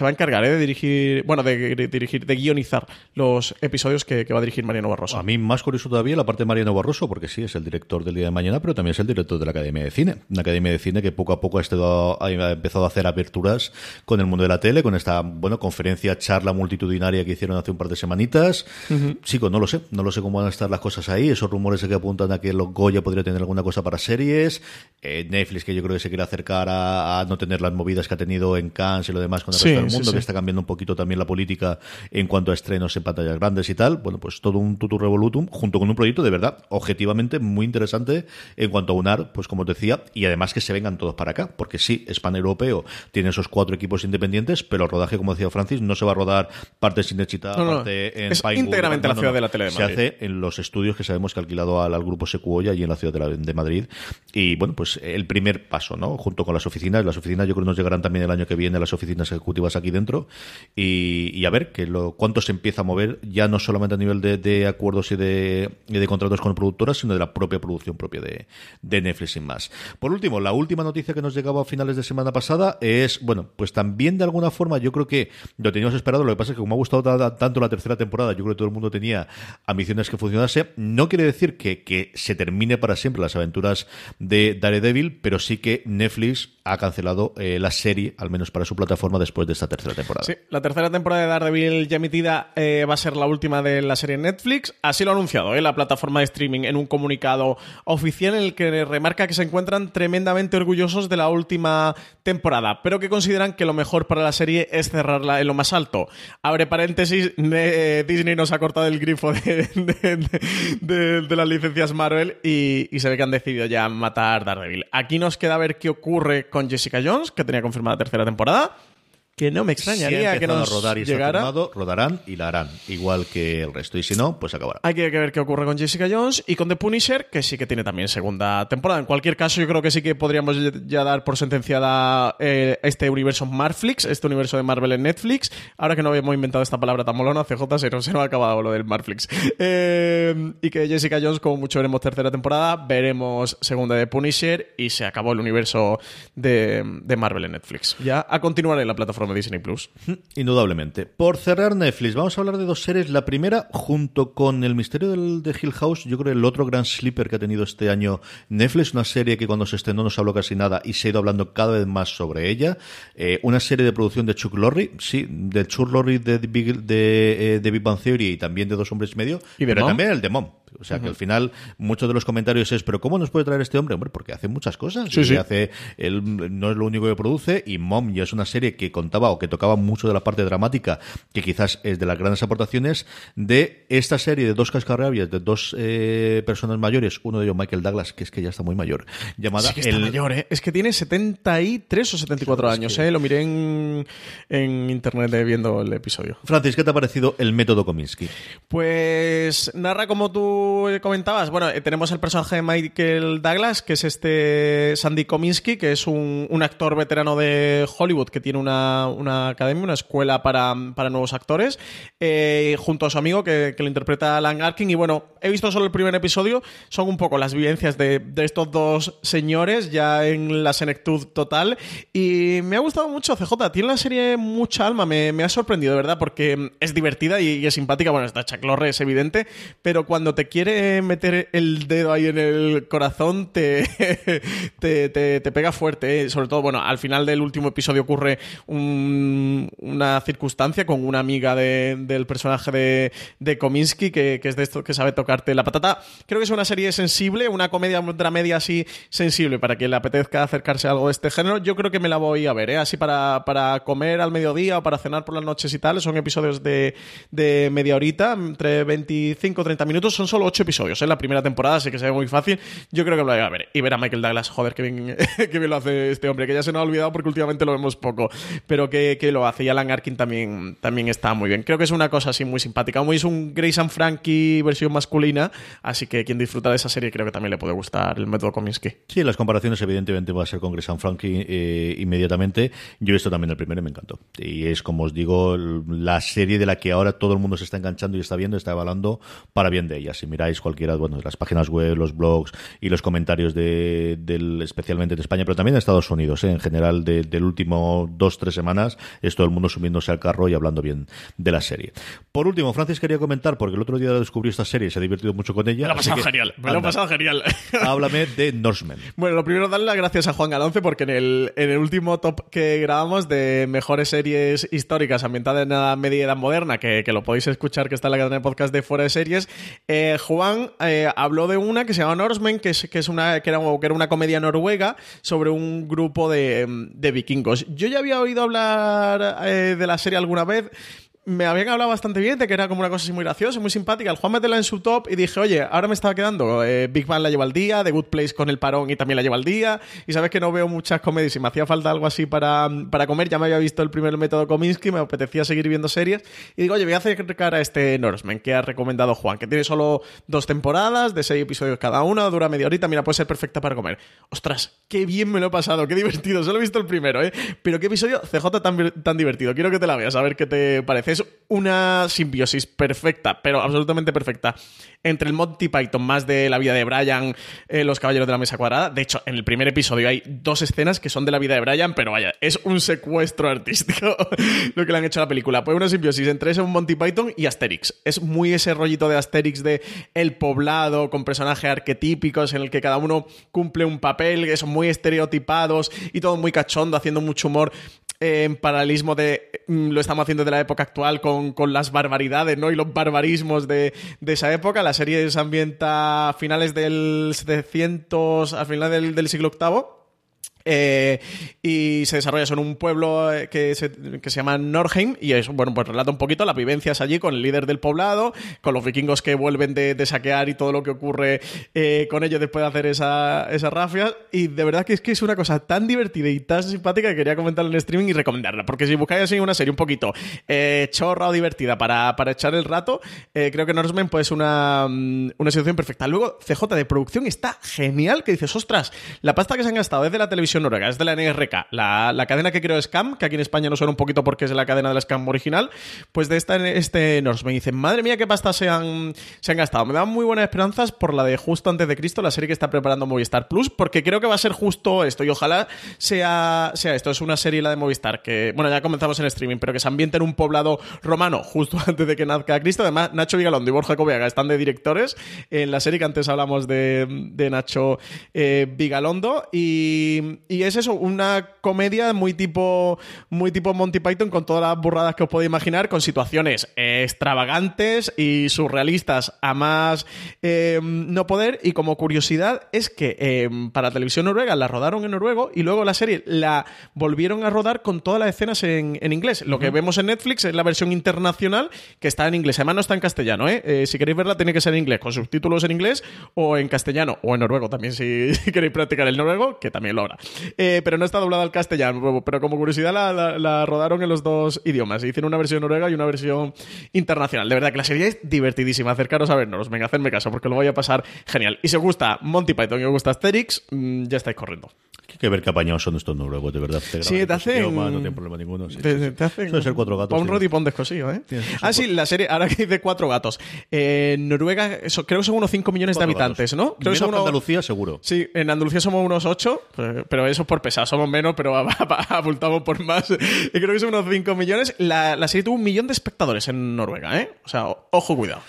va a encargar de dirigir, bueno, de, dirigir, de guionizar los episodios que, va a dirigir Mariano Barroso. A mí más curioso todavía la parte de Mariano Barroso, porque sí, es el director del día de mañana, pero también es el director de la Academia de Cine. Una Academia de Cine que poco a poco ha, ha empezado a hacer aperturas con el mundo de la tele, con esta bueno conferencia, charla multitudinaria que hicieron hace un par de semanitas. Chico, no lo sé, no lo sé cómo van a estar las cosas ahí. Esos rumores que apuntan a que los Goya podría tener alguna cosa para series. Eh, Netflix, que yo creo que se quiere acercar a, no tener las movidas que ha tenido en Cannes y lo demás con el resto del mundo, que está cambiando un poquito también la política en cuanto a estrenos en pantallas grandes y tal. Bueno, pues todo un tutu revolutum junto con un proyecto de verdad objetivamente muy interesante en cuanto a unar, pues como te decía, y además que se vengan todos para acá, porque sí, es pan-europeo, tiene esos cuatro equipos independientes, pero el rodaje, como decía Francis, no se va a rodar parte sin Chita, parte en es íntegramente en la ciudad de la tele de Madrid. Se hace en los estudios que sabemos que ha alquilado al, grupo Secuoya y en la ciudad de, Madrid. Y bueno, pues el primer paso, ¿no? Junto con las oficinas, las oficinas yo creo que nos llegarán también el año que viene las oficinas ejecutivas aquí dentro y, a ver que lo, cuánto se empieza a mover ya no solamente a nivel de, acuerdos y de, de contratos con productoras, sino de la propia producción propia de, de Netflix sin más. Por último, la última noticia que nos llegaba a finales de semana pasada es, bueno, pues también de alguna forma yo creo que lo teníamos esperado, lo que pasa es que como ha gustado tanto la tercera temporada, yo creo que todo el mundo tenía ambiciones que funcionase. No quiere decir que, que se termine para siempre las aventuras de Daredevil, pero sí que Netflix ha cancelado eh, la serie, al menos para su plataforma, después de esta tercera temporada. Sí, la tercera temporada de Daredevil ya emitida eh, va a ser la última de la serie Netflix. Así lo ha anunciado eh, la plataforma de streaming en un comunicado oficial en el que remarca que se encuentran tremendamente orgullosos de la última temporada, pero que consideran que lo mejor para la serie es cerrarla en lo más alto. Abre paréntesis, Disney nos ha cortado el grifo de, las licencias Marvel y, y se ve que han decidido ya matar Daredevil. Aquí nos queda ver qué ocurre con Jessica Jones, que tenía confirmada tercera temporada que no me extrañaría que nos rodar y llegara. Firmado, rodarán y la harán, igual que el resto. Y si no, pues acabará. Hay que ver qué ocurre con Jessica Jones y con The Punisher, que sí que tiene también segunda temporada. En cualquier caso, yo creo que sí que podríamos ya dar por sentenciada eh, este universo Marflix, este universo de Marvel en Netflix. Ahora que no habíamos inventado esta palabra tan molona, CJ se nos, se ha acabado lo del Marflix. Eh, y que Jessica Jones, como mucho veremos tercera temporada, veremos segunda de Punisher y se acabó el universo de, de Marvel en Netflix. Ya a continuar en la plataforma de Disney Plus. Indudablemente. Por cerrar Netflix, vamos a hablar de dos series. La primera, junto con El misterio del, de Hill House, yo creo el otro gran sleeper que ha tenido este año Netflix, una serie que cuando se estrenó no se habló casi nada y se ha ido hablando cada vez más sobre ella. Eh, una serie de producción de Chuck Lorre, sí, de Chuck Lorre de, Big, de, eh, de Big Bang Theory y también de Dos Hombres y Medio, ¿Y pero también el de Mom. O sea, que al final muchos de los comentarios es, pero ¿cómo nos puede traer este hombre? Hombre, porque hace muchas cosas. Sí, sí. Hace, él no es lo único que produce y Mom ya es una serie que contaba o que tocaba mucho de la parte dramática, que quizás es de las grandes aportaciones de esta serie de dos cascarrabias, de dos eh, personas mayores, uno de ellos Michael Douglas, que es que ya está muy mayor, llamada... Sí que está el... mayor, ¿eh? Es que tiene 73 o 74 Es años, que- ¿eh? Lo miré en, en internet eh, viendo el episodio. Francis, ¿qué te ha parecido el método Kominsky? Pues narra como tú comentabas. Bueno, eh, tenemos el personaje de Michael Douglas, que es este Sandy Kominsky, que es un, actor veterano de Hollywood que tiene una, una academia, una escuela para, para nuevos actores, eh, junto a su amigo que, que lo interpreta Alan Arkin. Y bueno, he visto solo el primer episodio, son un poco las vivencias de, de estos dos señores ya en la senectud total. Y me ha gustado mucho CJ, tiene la serie mucha alma, me, ha sorprendido, de verdad, porque es divertida y, es simpática. Bueno, está Chuck Lorre, es evidente, pero cuando te quiere meter el dedo ahí en el corazón, te, te, te- pega fuerte. ¿eh? Sobre todo, bueno, al final del último episodio ocurre un- una circunstancia con una amiga de- del personaje de, de Kominsky, que, que es de esto que sabe la patata. Creo que es una serie sensible, una comedia, una dramedia así sensible para quien le apetezca acercarse a algo de este género. Yo creo que me la voy a ver, ¿eh? así para, para comer al mediodía o para cenar por las noches y tal. Son episodios de, de media horita, entre 25 y 30 minutos. Son solo 8 episodios en la primera temporada, así que se ve muy fácil. Yo creo que la voy a ver. Y ver a Michael Douglas, joder, que bien, que bien lo hace este hombre, que ya se nos ha olvidado porque últimamente lo vemos poco, pero que, que lo hace. Y Alan Arkin también, también está muy bien. Creo que es una cosa así muy simpática. Muy es un Grace Frankie versión masculina, así que quien disfruta de esa serie creo que también le puede gustar el método Kominsky. Sí, las comparaciones evidentemente va a ser con Grayson Frankie eh, inmediatamente. Yo he visto también el primero y me encantó. Y es, como os digo, la serie de la que ahora todo el mundo se está enganchando y está viendo, está evaluando para bien de ella. Si miráis cualquiera, bueno, las páginas web, los blogs y los comentarios de, especialmente de España, pero también de Estados Unidos, eh, en general, de- del último dos, tres semanas, es todo el mundo subiéndose al carro y hablando bien de la serie. Por último, Francis quería comentar, porque el otro día descubrí esta serie se divertido mucho con ella. Me lo he pasado que, genial. Me lo he anda, pasado genial. Háblame de Norseman. Bueno, lo primero darle las gracias a Juan Galonce porque en el, en el último top que grabamos de mejores series históricas ambientadas en la media edad moderna, que, que lo podéis escuchar, que está en la cadena de podcast de Fuera de Series, eh, Juan eh, habló de una que se llama Norsemen, que, es, que, es una, que, era, que era una comedia noruega sobre un grupo de, de vikingos. Yo ya había oído hablar eh, de la serie alguna vez, me habían hablado bastante bien de que era como una cosa así muy graciosa, muy simpática. El Juan metela en su top y dije, oye, ahora me estaba quedando. eh, Big Bang la lleva al día, The Good Place con el parón y también la lleva al día. Y sabes que no veo muchas comedias y me hacía falta algo así para, para comer. Ya me había visto el primer método Kominsky, me apetecía seguir viendo series. Y digo, oye, voy a acercar a este Norseman que ha recomendado Juan, que tiene solo dos temporadas de seis episodios cada una, dura media horita. Mira, puede ser perfecta para comer. Ostras, qué bien me lo he pasado, qué divertido. Solo he visto el primero, ¿eh? Pero qué episodio CJ tan, tan divertido. Quiero que te la veas, a ver qué te parece. Es una simbiosis perfecta, pero absolutamente perfecta, entre el Monty Python más de la vida de Brian, eh, Los Caballeros de la Mesa Cuadrada. De hecho, en el primer episodio hay dos escenas que son de la vida de Brian, pero vaya, es un secuestro artístico lo que le han hecho a la película. Pues una simbiosis entre ese Monty Python y Asterix. Es muy ese rollito de Asterix de el poblado, con personajes arquetípicos en el que cada uno cumple un papel, que son muy estereotipados y todo muy cachondo, haciendo mucho humor en paralelismo de mm, lo estamos haciendo de la época actual con, las barbaridades, ¿no? Y los barbarismos de, esa época. La serie se ambienta a finales del 700, al final del, del siglo VIII eh, y se desarrolla en un pueblo eh, que se, que se llama Norheim y es, bueno, pues relata un poquito las vivencias allí con el líder del poblado, con los vikingos que vuelven de, saquear y todo lo que ocurre eh, con ellos después de hacer esa, esas rafias y de verdad que es que es una cosa tan divertida y tan simpática que quería comentarla en streaming y recomendarla, porque si buscáis así una serie un poquito chorra o divertida para, echar el rato, creo que Norsemen pues una, mm, una situación perfecta. Luego, CJ de producción está genial, que dices, ostras, la pasta que se han gastado desde la televisión noruega, es de la NRK, la, cadena que creo es Scam, que aquí en España no suena un poquito porque es la cadena de la Scam original, pues de esta, este nos me dicen, madre mía, qué pasta se han, se han gastado. Me dan muy buenas esperanzas por la de Justo antes de Cristo, la serie que está preparando Movistar Plus, porque creo que va a ser justo esto y ojalá sea, sea esto. Es una serie la de Movistar que, bueno, ya comenzamos en streaming, pero que se ambienta en un poblado romano justo antes de que nazca Cristo. Además, Nacho Vigalondo y Borja Cobiaga están de directores en la serie que antes hablamos de, de Nacho eh, Vigalondo y, y es eso, una comedia muy tipo, muy tipo Monty Python con todas las burradas que os podéis imaginar, con situaciones extravagantes y surrealistas a más eh, no poder. Y como curiosidad es que eh, para televisión noruega la rodaron en noruego y luego la serie la volvieron a rodar con todas las escenas en, inglés. Lo que vemos en Netflix es la versión internacional que está en inglés. Además no está en castellano, ¿eh? si queréis verla tiene que ser en inglés, con subtítulos en inglés o en castellano o en noruego también si queréis practicar el noruego, que también lo habrá. Eh, pero no está doblada al castellano. Pero como curiosidad la, rodaron en los dos idiomas. Hicieron una versión noruega y una versión internacional. De verdad que la serie es divertidísima. Acercaros a vernos. Venga, hacerme caso porque lo voy a pasar genial. Y si os gusta Monty Python y os gusta Asterix, mm, ya estáis corriendo. Hay que ver qué apañados son estos noruegos, de verdad. sí, te hacen. no tienen problema ninguno. te, hacen. Suele ser cuatro gatos. un rod y pon descosillo, ¿eh? ah, sí, la serie, ahora que dice cuatro gatos. Eh, Noruega, creo que son unos 5 millones de habitantes, ¿no? Creo que son Andalucía, seguro. Sí, en Andalucía somos unos 8, pero eso por pesar, somos menos, pero abultamos por más. Y creo que son unos 5 millones. La, la serie tuvo un millón de espectadores en Noruega, ¿eh? O sea, ojo, cuidado.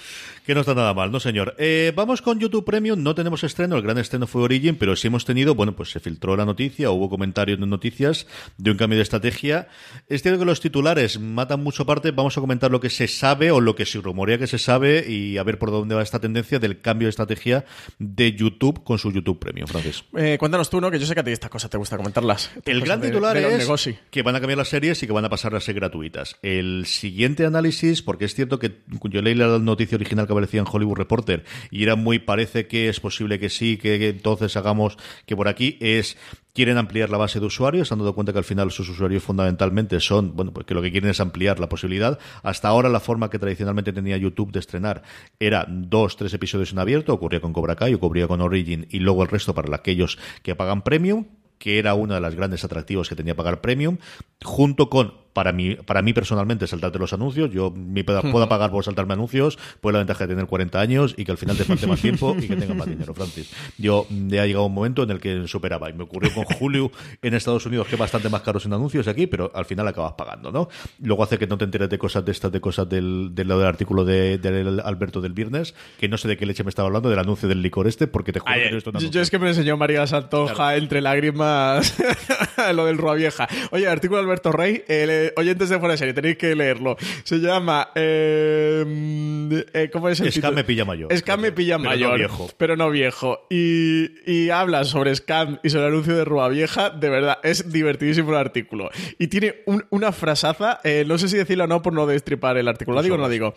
Que no está nada mal, no señor. Eh, vamos con YouTube Premium, no tenemos estreno, el gran estreno fue Origin, pero sí hemos tenido, bueno, pues se filtró la noticia, hubo comentarios de noticias de un cambio de estrategia. Es cierto que los titulares matan mucho parte, vamos a comentar lo que se sabe o lo que se rumorea que se sabe y a ver por dónde va esta tendencia del cambio de estrategia de YouTube con su YouTube Premium, Francis. Eh, cuéntanos tú, ¿no? Que yo sé que a ti estas cosas te gusta comentarlas. El gran titular es que van a cambiar las series y que van a pasar a ser gratuitas. El siguiente análisis, porque es cierto que yo leí la noticia original que aparecía en Hollywood Reporter y era muy parece que es posible que sí, que, entonces hagamos que por aquí es quieren ampliar la base de usuarios, han dado cuenta que al final sus usuarios fundamentalmente son, bueno, pues que lo que quieren es ampliar la posibilidad. Hasta ahora la forma que tradicionalmente tenía YouTube de estrenar era dos, tres episodios en abierto, ocurría con Cobra Kai, ocurría con Origin y luego el resto para aquellos que pagan premium que era uno de los grandes atractivos que tenía pagar premium, junto con para mí, para mí personalmente saltarte los anuncios. Yo me puedo pagar por saltarme anuncios, pues la ventaja de tener 40 años y que al final te falte más tiempo y que tenga más dinero, Francis. Yo ya ha llegado un momento en el que superaba y me ocurrió con Julio en Estados Unidos que es bastante más caro sin anuncios aquí, pero al final acabas pagando, ¿no? Luego hace que no te enteres de cosas de estas, de cosas del, del, del artículo de, Alberto del viernes, que no sé de qué leche me estaba hablando, del anuncio del licor este, porque te juro que esto no Yo es que me enseñó María Santoja entre lágrimas lo del Rua Vieja. Oye, artículo de Alberto Rey, el oyentes de fuera de serie, tenéis que leerlo. Se llama. Eh, eh, ¿Cómo es el Scam me pilla mayor. Scam me pilla pero mayor. No viejo. Pero no viejo. Y, y habla sobre Scam y sobre el anuncio de Rua Vieja. De verdad, es divertidísimo el artículo. Y tiene una frasaza. Eh, no sé si decirlo o no por no destripar el artículo. ¿La digo o no la digo?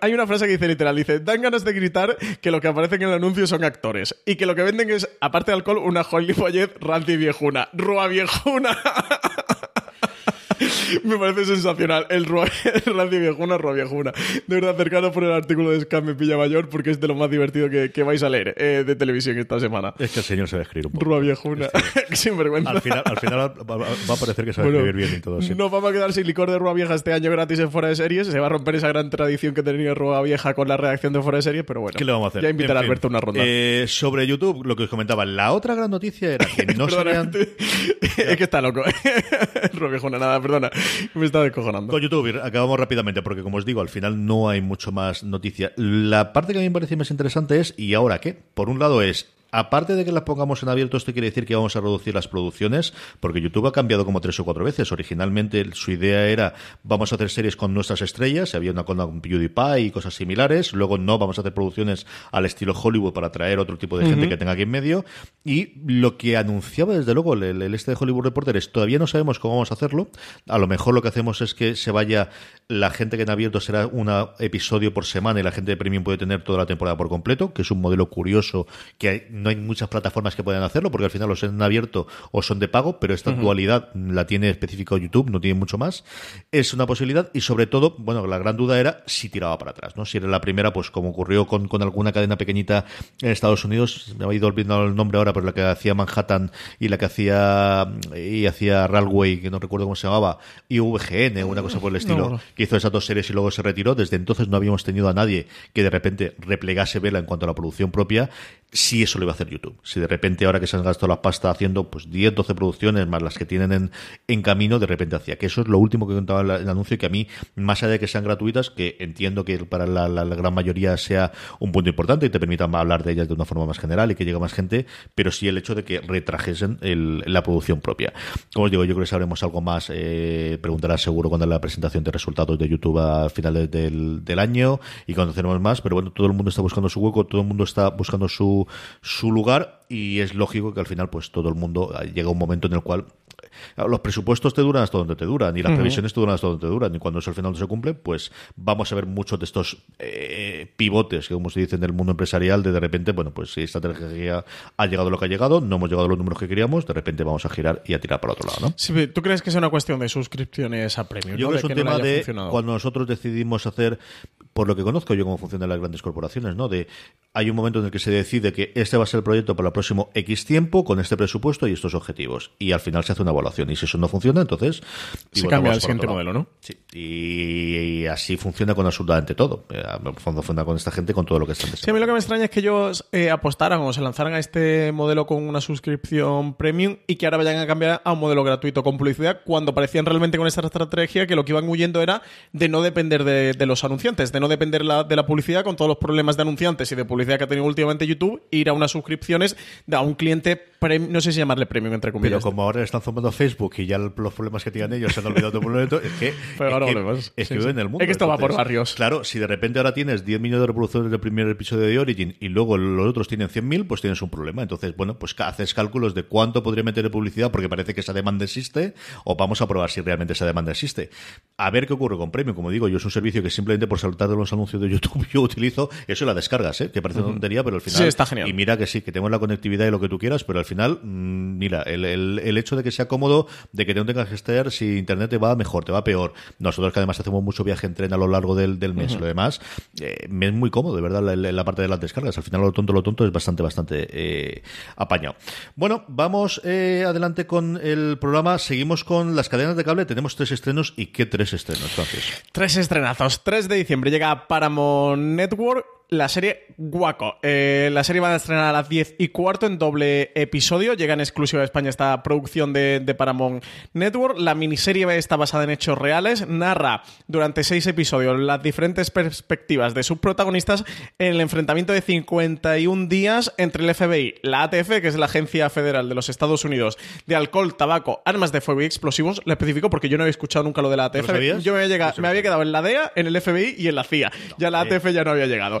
hay una frase que dice literal: dice, dan ganas de gritar que lo que aparece en el anuncio son actores. Y que lo que venden es, aparte de alcohol, una Holly Follet ranty viejuna. Rua viejuna. Me parece sensacional. El, el Radio Viejuna, Rua Viejuna. De verdad, cercano por el artículo de Scam me pilla mayor porque es de lo más divertido que, que vais a leer eh, de televisión esta semana. Es que el señor se a escribir un poco. Rua Viejuna. Sin vergüenza. Al final, al final va, a parecer que sabe Bueno, escribir bien y todo. sí. Nos vamos a quedar sin licor de Rua Vieja este año gratis en Fuera de Series. Se va a romper esa gran tradición que tenía Rua Vieja con la redacción de Fuera de Series, pero bueno. ¿Qué le vamos a hacer? Ya invitar En a. Alberto a una ronda. Eh, sobre YouTube, lo que os comentaba, la otra gran noticia era que no sabían... es que está loco. Rua Viejuna, nada, perdona. Me está descojonando. Con YouTube, acabamos rápidamente, porque como os digo, al final no hay mucho más noticia. La parte que a mí me parece más interesante es, ¿y ahora qué? Por un lado es, aparte de que las pongamos en abierto, esto quiere decir que vamos a reducir las producciones, porque YouTube ha cambiado como tres o cuatro veces. Originalmente su idea era, vamos a hacer series con nuestras estrellas, había una con PewDiePie y cosas similares, luego no, vamos a hacer producciones al estilo Hollywood para traer otro tipo de gente que tenga aquí en medio, y lo que anunciaba desde luego el, el este de Hollywood Reporter es, todavía no sabemos cómo vamos a hacerlo, a lo mejor lo que hacemos es que se vaya, la gente que en abierto será un episodio por semana y la gente de Premium puede tener toda la temporada por completo, que es un modelo curioso que hay- no hay muchas plataformas que puedan hacerlo, porque al final los en abierto o son de pago, pero esta dualidad la tiene específico YouTube, no tiene mucho más. Es una posibilidad y sobre todo, bueno, la gran duda era si tiraba para atrás, ¿no? Si era la primera, pues como ocurrió con, con alguna cadena pequeñita en Estados Unidos, me ha ido olvidando el nombre ahora, pero la que hacía Manhattan y la que hacía y hacía Railway, que no recuerdo cómo se llamaba, y VGN, una cosa por el estilo, no. que hizo esas dos series y luego se retiró. Desde entonces no habíamos tenido a nadie que de repente replegase vela en cuanto a la producción propia. Si eso lo iba hacer YouTube. Si de repente ahora que se han gastado la pasta haciendo pues 10, 12 producciones más las que tienen en, en camino, de repente hacía. Que eso es lo último que contaba el, el anuncio y que a mí, más allá de que sean gratuitas, que entiendo que para la, la- gran mayoría sea un punto importante y te permita hablar de ellas de una forma más general y que llegue más gente, pero sí el hecho de que retrajesen el- la producción propia. Como os digo, yo creo que sabremos algo más. Eh, preguntará seguro cuando la presentación de resultados de YouTube a finales del, del año y conoceremos más, pero bueno, todo el mundo está buscando su hueco, todo el mundo está buscando su lugar y es lógico que al final pues todo el mundo eh, llega un momento en el cual los presupuestos te duran hasta donde te duran y las previsiones te duran hasta donde te duran y cuando eso al final no se cumple pues vamos a ver muchos de estos eh, pivotes que como se dice en el mundo empresarial de de repente bueno pues si esta tecnología ha llegado a lo que ha llegado no hemos llegado a los números que queríamos de repente vamos a girar y a tirar para otro lado ¿no? Sí, ¿Tú crees que es una cuestión de suscripciones a premium? Yo ¿no? creo que es un tema de cuando nosotros decidimos hacer, por lo que conozco yo cómo funcionan las grandes corporaciones, ¿no? De hay un momento en el que se decide que este va a ser el proyecto para el próximo X tiempo, con este presupuesto y estos objetivos. Y al final se hace una evaluación. Y si eso no funciona, entonces. Se cambia al siguiente modelo. ¿no? Sí. Y, y así funciona con absolutamente todo. Eh, En el fondo funciona con esta gente, con todo lo que están Sí, a mí lo que me extraña es que ellos eh, apostaran o se lanzaran a este modelo con una suscripción premium y que ahora vayan a cambiar a un modelo gratuito con publicidad cuando parecían realmente con esta estrategia que lo que iban huyendo era de no depender de, de los anunciantes, de no depender la- de la publicidad con todos los problemas de anunciantes y de publicidad que ha tenido últimamente YouTube, ir a unas suscripciones a un cliente, no sé si llamarle premium entre comillas. Pero como ahora están zumbando Facebook y ya los problemas que tienen ellos se han olvidado un momento, es que, Pero es ahora que, volvemos. es que Sí, en el mundo. Es que esto va por barrios. Claro, si de repente ahora tienes 10 millones de reproducciones del primer episodio de Origin y luego los otros tienen 100.000, pues tienes un problema. Entonces, bueno, pues haces cálculos de cuánto podría meter de publicidad porque parece que esa demanda existe o vamos a probar si realmente esa demanda existe. A ver qué ocurre con Premium. Como digo, yo es un servicio que simplemente por saltar de los anuncios de YouTube yo utilizo. Eso y la descargas, ¿eh? que parece una tontería, pero al final. Sí, está genial. Y mira que sí, que tengo la conectividad y lo que tú quieras, pero al final, mm, mira, el, el- el hecho de que sea cómodo, de que no tengas que estar, si internet te va mejor, te va peor. Nosotros que además hacemos mucho viaje en tren a lo largo del, del mes y lo demás, eh, me es muy cómodo, de verdad, la, la- parte de las descargas. Al final lo tonto, lo tonto es bastante, bastante eh, apañado. Bueno, vamos eh, adelante con el programa. Seguimos con las cadenas de cable. Tenemos tres estrenos. ¿Y qué tres estrenos, Francis? Tres estrenazos. 3 de diciembre llega Paramount Network la serie Guaco. Eh, la serie va a estrenar a las 10 y cuarto en doble episodio. Llega en exclusiva a España esta producción de, de Paramount Network. La miniserie está basada en hechos reales. Narra durante seis episodios las diferentes perspectivas de sus protagonistas en el enfrentamiento de 51 días entre el FBI, la ATF, que es la Agencia Federal de los Estados Unidos de Alcohol, Tabaco, Armas de Fuego y Explosivos. Lo especifico porque yo no había escuchado nunca lo de la ATF. Yo me había, llegado- me había quedado en la DEA, en el FBI y en la CIA. ya la ATF ya no había llegado.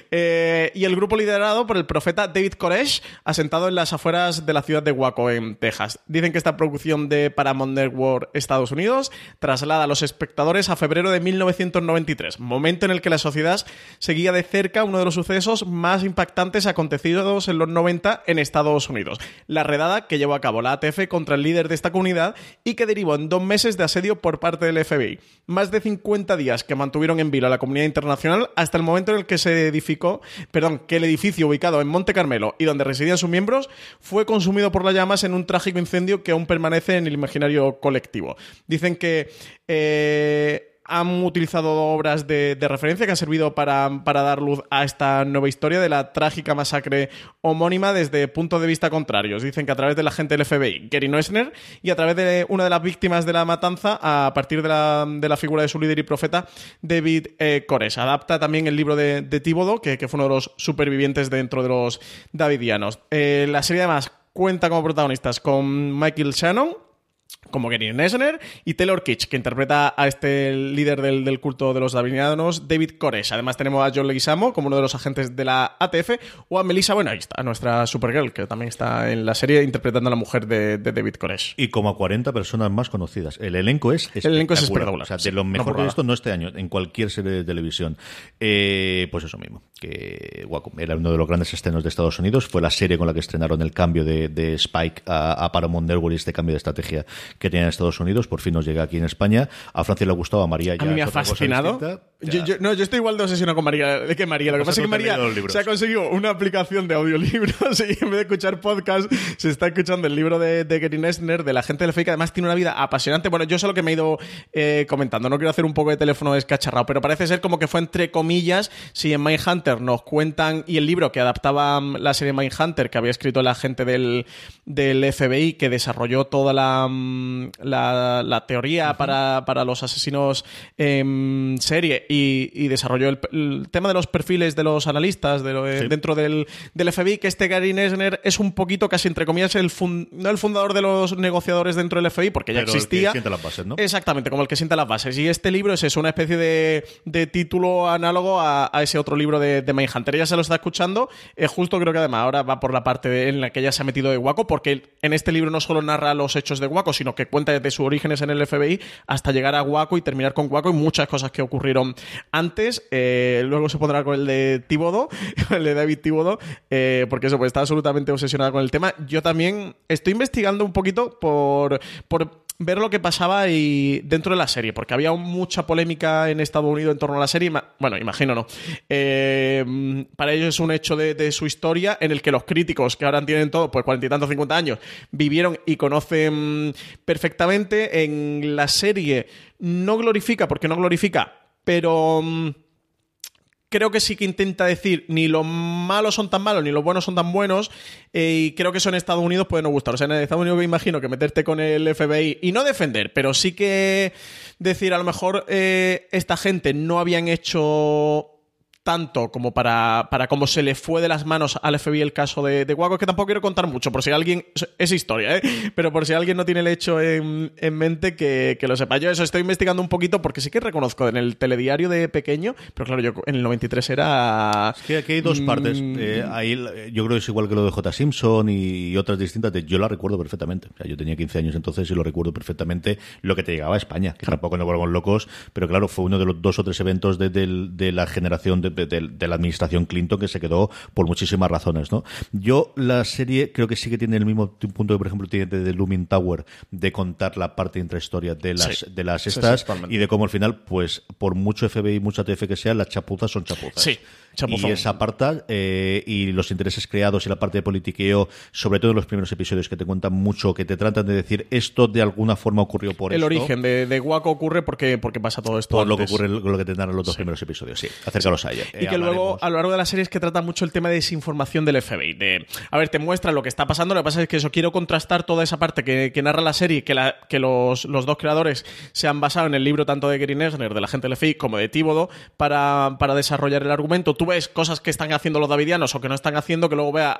Eh, y el grupo liderado por el profeta David Koresh, asentado en las afueras de la ciudad de Waco, en Texas. Dicen que esta producción de Paramount Network Estados Unidos traslada a los espectadores a febrero de 1993, momento en el que la sociedad seguía de cerca uno de los sucesos más impactantes acontecidos en los 90 en Estados Unidos. La redada que llevó a cabo la ATF contra el líder de esta comunidad y que derivó en dos meses de asedio por parte del FBI. Más de 50 días que mantuvieron en vilo a la comunidad internacional hasta el momento en el que se edificó, perdón, que el edificio ubicado en Monte Carmelo y donde residían sus miembros fue consumido por las llamas en un trágico incendio que aún permanece en el imaginario colectivo. Dicen que eh, han utilizado obras de, referencia que han servido para, dar luz a esta nueva historia de la trágica masacre homónima desde puntos de vista contrarios. Dicen que a través del agente del FBI, Gary Noesner, y a través de una de las víctimas de la matanza, a partir de la, figura de su líder y profeta, David eh, Cores. Adapta también el libro de, de Tíbodo, que, fue uno de los supervivientes dentro de los davidianos. Eh, la serie además cuenta como protagonistas con Michael Shannon, como Gary Nesner y Taylor Kitsch, que interpreta a este líder del, culto de los davinianos, David Koresh. Además tenemos a John Leguizamo como uno de los agentes de la ATF, o a Melissa, bueno, ahí está, nuestra Supergirl, que también está en la serie interpretando a la mujer de, David Koresh. Y como a 40 personas más conocidas. El elenco es El elenco es espectacular. O sea, de lo mejor que he visto no este año, en cualquier serie de televisión. Eh, pues eso mismo, que Wacom era uno de los grandes estrenos de Estados Unidos, fue la serie con la que estrenaron el cambio de, Spike a, a Paramount Network y este cambio de estrategia que tenía en Estados Unidos, por fin nos llega aquí en España. A Francia le ha gustado, a María ya. A mí me ha fascinado. Yo, no, yo estoy igual de obsesionado con María que María. Lo que pasa es que María se ha conseguido una aplicación de audiolibros y en vez de escuchar podcast, se está escuchando el libro de, de Gary Nesner, de la gente del fake. Además, tiene una vida apasionante. Bueno, yo sé lo que me he ido eh, comentando. No quiero hacer un poco de teléfono descacharrado, pero parece ser como que fue entre comillas. Si en Mindhunter nos cuentan, y el libro que adaptaba mm, la serie Mindhunter, que había escrito la gente del, del FBI, que desarrolló toda la, mm, la, teoría para, para, los asesinos en serie y, desarrolló el, tema de los perfiles de los analistas de dentro del, del, FBI, que este Gary Nesner es un poquito, casi entre comillas, el no el fundador de los negociadores dentro del FBI, porque ya existía. El que las bases, ¿no? Exactamente, como el que sienta las bases. Y este libro es eso, una especie de, de título análogo a, ese otro libro de, de Mindhunter. Ella se lo está escuchando. es justo creo que además ahora va por la parte en la que ella se ha metido de Waco, porque en este libro no solo narra los hechos de Waco, sino que cuenta desde sus orígenes en el FBI hasta llegar a Waco y terminar con Waco y muchas cosas que ocurrieron antes. Eh, luego se pondrá con el de Tibodo, el de David Tibodo, eh, porque eso, pues está absolutamente obsesionada con el tema. Yo también estoy investigando un poquito por, por ver lo que pasaba y dentro de la serie, porque había mucha polémica en Estados Unidos en torno a la serie. Bueno, imagino no. Eh, para ellos es un hecho de, su historia en el que los críticos, que ahora tienen todo, pues cuarenta y tantos, cincuenta años, vivieron y conocen perfectamente. En la serie no glorifica, porque no glorifica, pero mm, creo que sí que intenta decir ni los malos son tan malos ni los buenos son tan buenos eh, y creo que eso en Estados Unidos puede no gustar. O sea, en Estados Unidos me imagino que meterte con el FBI y no defender, pero sí que decir a lo mejor eh, esta gente no habían hecho tanto como para, para cómo se le fue de las manos al FBI el caso de, de Waco, que tampoco quiero contar mucho, por si alguien, es historia, ¿eh? pero por si alguien no tiene el hecho en, mente, que, lo sepa. Yo eso estoy investigando un poquito porque sí que reconozco en el telediario de pequeño, pero claro, yo en el 93 era... Es que aquí hay dos partes. Mm. Eh, ahí yo creo que es igual que lo de J. Simpson y, otras distintas. yo la recuerdo perfectamente. O sea, yo tenía 15 años entonces y lo recuerdo perfectamente lo que te llegaba a España, que tampoco nos volvemos locos, pero claro, fue uno de los dos o tres eventos de, de la generación de de, la administración Clinton que se quedó por muchísimas razones, ¿no? Yo la serie creo que sí que tiene el mismo punto que por ejemplo tiene de Looming Tower de contar la parte intrahistoria de las de las estas y de cómo al final pues por mucho FBI mucha TF que sea las chapuzas son chapuzas. Sí. Y esa parte eh, y los intereses creados y la parte de politiqueo, sobre todo en los primeros episodios que te cuentan mucho, que te tratan de decir esto de alguna forma ocurrió por el origen de, de Waco ocurre porque, porque pasa todo esto. Por lo que ocurre lo que tendrán los dos primeros episodios, sí. Acércalos a ella. Y que luego, a lo largo de la serie, es que trata mucho el tema de desinformación del FBI. De, a ver, te muestra lo que está pasando. Lo que pasa es que eso quiero contrastar toda esa parte que, narra la serie, que, la, que los, los, dos creadores se han basado en el libro tanto de Gary Nesner, de la gente del FBI, como de Tíbodo, para, para desarrollar el argumento tú ves cosas que están haciendo los davidianos o que no están haciendo, que luego vea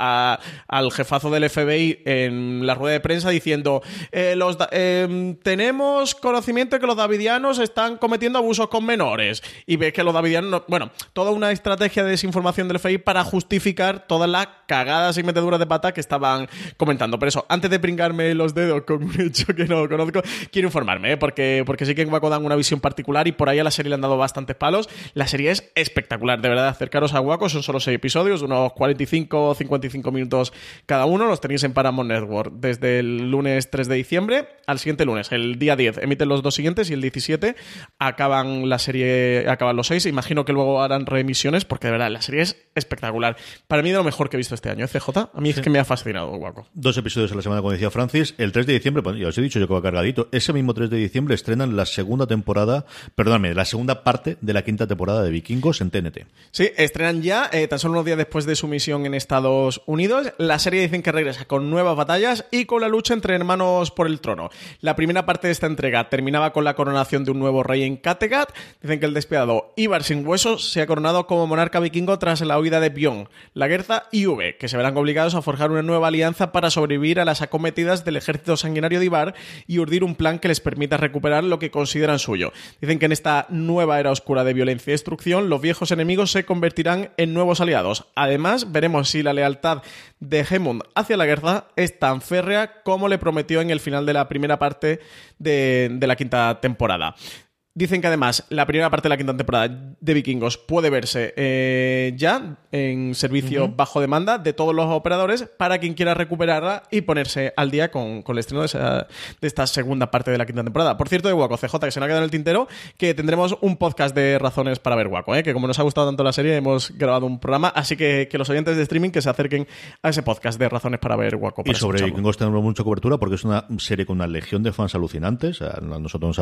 al jefazo del FBI en la rueda de prensa diciendo, eh, los, eh, tenemos conocimiento de que los davidianos están cometiendo abusos con menores. Y ves que los davidianos, bueno, toda una estrategia de desinformación del FBI para justificar todas las cagadas y meteduras de pata que estaban comentando. Pero eso, antes de pringarme los dedos con un hecho que no conozco, quiero informarme, ¿eh? porque, porque sí que en Waco dan una visión particular y por ahí a la serie le han dado bastantes palos. La serie es espectacular, de verdad, acercaros a Waco, son solo seis episodios, unos 45 o 55 minutos cada uno, los tenéis en Paramount Network. Desde el lunes 3 de diciembre al siguiente lunes, el día 10, emiten los dos siguientes y el 17 acaban la serie, acaban los seis, imagino que luego harán reemisiones porque de verdad la serie es espectacular. Para mí de lo mejor que he visto este año, ¿eh, CJ, a mí es que me ha fascinado Waco. Dos episodios a la semana, como decía Francis, el 3 de diciembre, pues, ya os he dicho yo que va cargadito, ese mismo 3 de diciembre estrenan la segunda temporada, perdóname, la segunda parte de la quinta temporada de Vikingos en TNT. Sí, estrenan ya, eh, tan solo unos días después de su misión en Estados Unidos. La serie dicen que regresa con nuevas batallas y con la lucha entre hermanos por el trono. La primera parte de esta entrega terminaba con la coronación de un nuevo rey en Kattegat. Dicen que el despiadado Ibar sin huesos se ha coronado como monarca vikingo tras la huida de Bjorn, la Gerza y V, que se verán obligados a forjar una nueva alianza para sobrevivir a las acometidas del ejército sanguinario de Ibar y urdir un plan que les permita recuperar lo que consideran suyo. Dicen que en esta nueva era oscura de violencia y destrucción, los viejos enemigos se convertirán en nuevos aliados. Además, veremos si la lealtad de Hemund hacia la guerra es tan férrea como le prometió en el final de la primera parte de la quinta temporada. Dicen que además la primera parte de la quinta temporada de Vikingos puede verse eh, ya en servicio bajo demanda de todos los operadores para quien quiera recuperarla y ponerse al día con, el estreno de, esta segunda parte de la quinta temporada. Por cierto, de Waco CJ, que se nos ha quedado en el tintero, que tendremos un podcast de razones para ver Waco, ¿eh? que como nos ha gustado tanto la serie, hemos grabado un programa, así que, que los oyentes de streaming que se acerquen a ese podcast de razones para ver Waco. y sobre Vikingos tenemos mucha cobertura porque es una serie con una legión de fans alucinantes. nosotros nos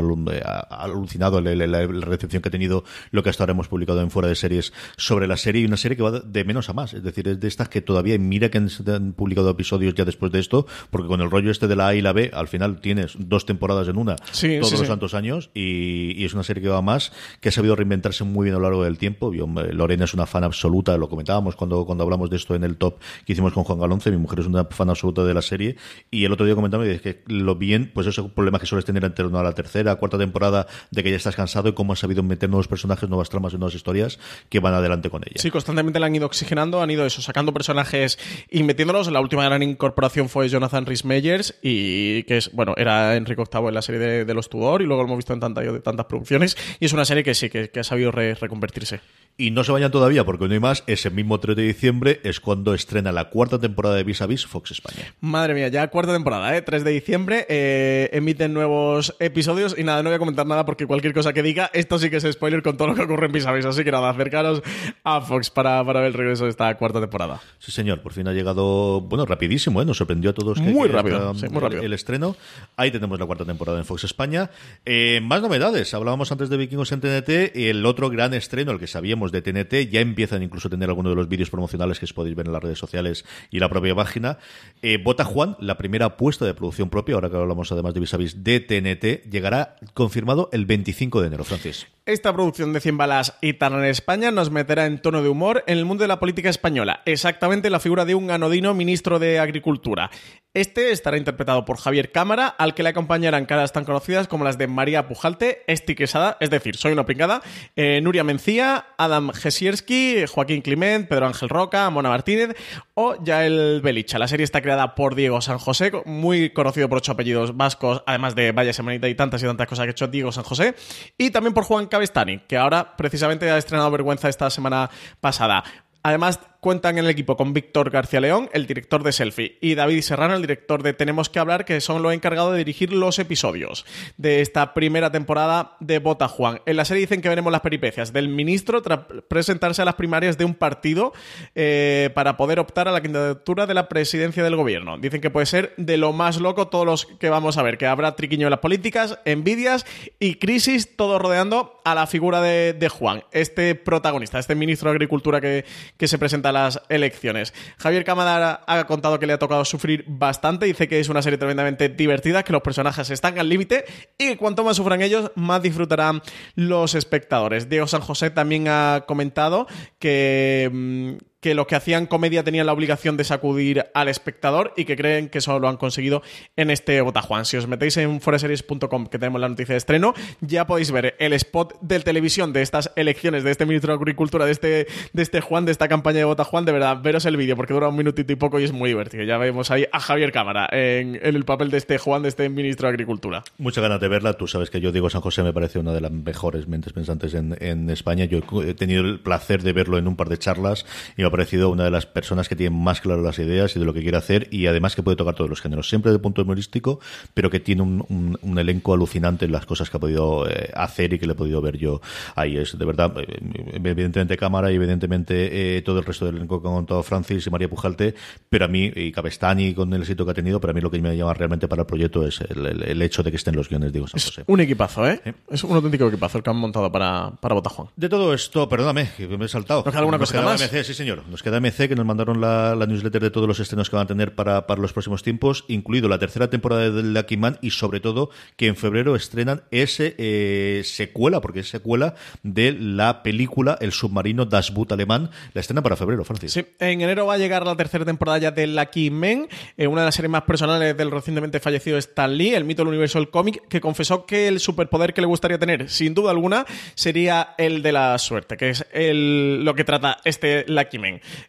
alucinamos la, recepción que ha tenido lo que hasta ahora hemos publicado en fuera de series sobre la serie y una serie que va de menos a más. Es decir, es de estas que todavía mira que han, publicado episodios ya después de esto, porque con el rollo este de la A y la B, al final tienes dos temporadas en una todos los tantos años y, es una serie que va más, que ha sabido reinventarse muy bien a lo largo del tiempo. Lorena es una fan absoluta, lo comentábamos cuando, cuando hablamos de esto en el top que hicimos con Juan Galonce, mi mujer es una fan absoluta de la serie y el otro día comentamos que lo bien, pues esos problemas que sueles tener en torno a la tercera, cuarta temporada, de que ya estás cansado y cómo ha sabido meter nuevos personajes, nuevas tramas y nuevas historias que van adelante con ella. Sí, constantemente la han ido oxigenando, han ido eso, sacando personajes y metiéndolos. La última gran incorporación fue Jonathan Rhys Meyers y que es, bueno, era Enrique VIII en la serie de, los Tudor y luego lo hemos visto en tantas tantas producciones y es una serie que sí, que, ha sabido reconvertirse. Y no se vayan todavía porque no hay más. Ese mismo 3 de diciembre es cuando estrena la cuarta temporada de Vis a Vis Fox España. Madre mía, ya cuarta temporada, ¿eh? 3 de diciembre. Eh, emiten nuevos episodios y nada, no voy a comentar nada porque cualquier cosa que diga, esto sí que es spoiler con todo lo que ocurre en Vis a Vis. Así que nada, acercaros a Fox para, para ver el regreso de esta cuarta temporada. Sí, señor. Por fin ha llegado, bueno, rapidísimo, ¿eh? Nos sorprendió a todos. muy rápido, muy rápido. El, estreno. Ahí tenemos la cuarta temporada en Fox España. Eh, más novedades. Hablábamos antes de Vikingos en TNT. El otro gran estreno, el que sabíamos de TNT, ya empiezan incluso a tener algunos de los vídeos promocionales que os podéis ver en las redes sociales y la propia página. Eh, Bota Juan, la primera apuesta de producción propia, ahora que hablamos además de Visavis de TNT, llegará confirmado el 25 de enero, Francis. Esta producción de 100 balas y tan en España nos meterá en tono de humor en el mundo de la política española, exactamente la figura de un anodino ministro de Agricultura. Este estará interpretado por Javier Cámara, al que le acompañarán caras tan conocidas como las de María Pujalte, Esti Quesada, es decir, Soy una pringada, eh, Nuria Mencía, Adam Gesierski, Joaquín Climent, Pedro Ángel Roca, Mona Martínez o Yael Belicha. La serie está creada por Diego San José, muy conocido por ocho apellidos vascos, además de Vaya Semanita y tantas y tantas cosas que ha hecho Diego San José, y también por Juan Cabestani, que ahora precisamente ha estrenado Vergüenza esta semana pasada. Además, cuentan en el equipo con Víctor García León, el director de Selfie, y David Serrano, el director de Tenemos que hablar, que son los encargados de dirigir los episodios de esta primera temporada de Bota Juan. En la serie dicen que veremos las peripecias del ministro tras presentarse a las primarias de un partido eh, para poder optar a la candidatura de la presidencia del gobierno. Dicen que puede ser de lo más loco todos los que vamos a ver, que habrá triquiño en las políticas, envidias y crisis, todo rodeando a la figura de, Juan, este protagonista, este ministro de Agricultura que, que se presenta las elecciones. Javier Cámara ha contado que le ha tocado sufrir bastante, dice que es una serie tremendamente divertida, que los personajes están al límite y que cuanto más sufran ellos, más disfrutarán los espectadores. Diego San José también ha comentado que, mm, que los que hacían comedia tenían la obligación de sacudir al espectador y que creen que eso lo han conseguido en este Botajuan. Si os metéis en foreseries.com, que tenemos la noticia de estreno, ya podéis ver el spot de televisión de estas elecciones, de este ministro de Agricultura, de este, de este Juan, de esta campaña de Botajuan. De verdad, veros el vídeo porque dura un minutito y poco y es muy divertido. Ya vemos ahí a Javier Cámara en, el papel de este Juan, de este ministro de Agricultura. Muchas ganas de verla. Tú sabes que yo digo San José me parece una de las mejores mentes pensantes en, en España. Yo he tenido el placer de verlo en un par de charlas y ha parecido una de las personas que tiene más claras las ideas y de lo que quiere hacer y además que puede tocar todos los géneros, siempre de punto humorístico, pero que tiene un, un, elenco alucinante en las cosas que ha podido eh, hacer y que le he podido ver yo ahí. Es de verdad, eh, evidentemente cámara y evidentemente eh, todo el resto del elenco que han contado Francis y María Pujalte, pero a mí, y Cabestani con el éxito que ha tenido, pero a mí lo que me llama realmente para el proyecto es el, hecho de que estén los guiones, digo, Es un equipazo, ¿eh? Es un auténtico equipazo el que han montado para, para Botajuan. De todo esto, perdóname, que me he saltado. ¿Nos queda alguna cosa más? sí señor. Nos queda MC, que nos mandaron la, newsletter de todos los estrenos que van a tener para, para, los próximos tiempos, incluido la tercera temporada de Lucky Man y sobre todo que en febrero estrenan ese eh, secuela, porque es secuela de la película El submarino Das Boot alemán. La estrenan para febrero, Francis. Sí, en enero va a llegar la tercera temporada ya de Lucky Men, eh, una de las series más personales del recientemente fallecido Stan Lee, el mito del universo del cómic, que confesó que el superpoder que le gustaría tener, sin duda alguna, sería el de la suerte, que es el, lo que trata este Lucky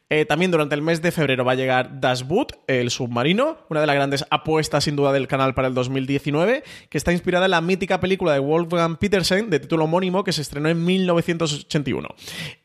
Eh, también durante el mes de febrero va a llegar Das Boot, el submarino, una de las grandes apuestas sin duda del canal para el 2019, que está inspirada en la mítica película de Wolfgang Petersen de título homónimo que se estrenó en 1981.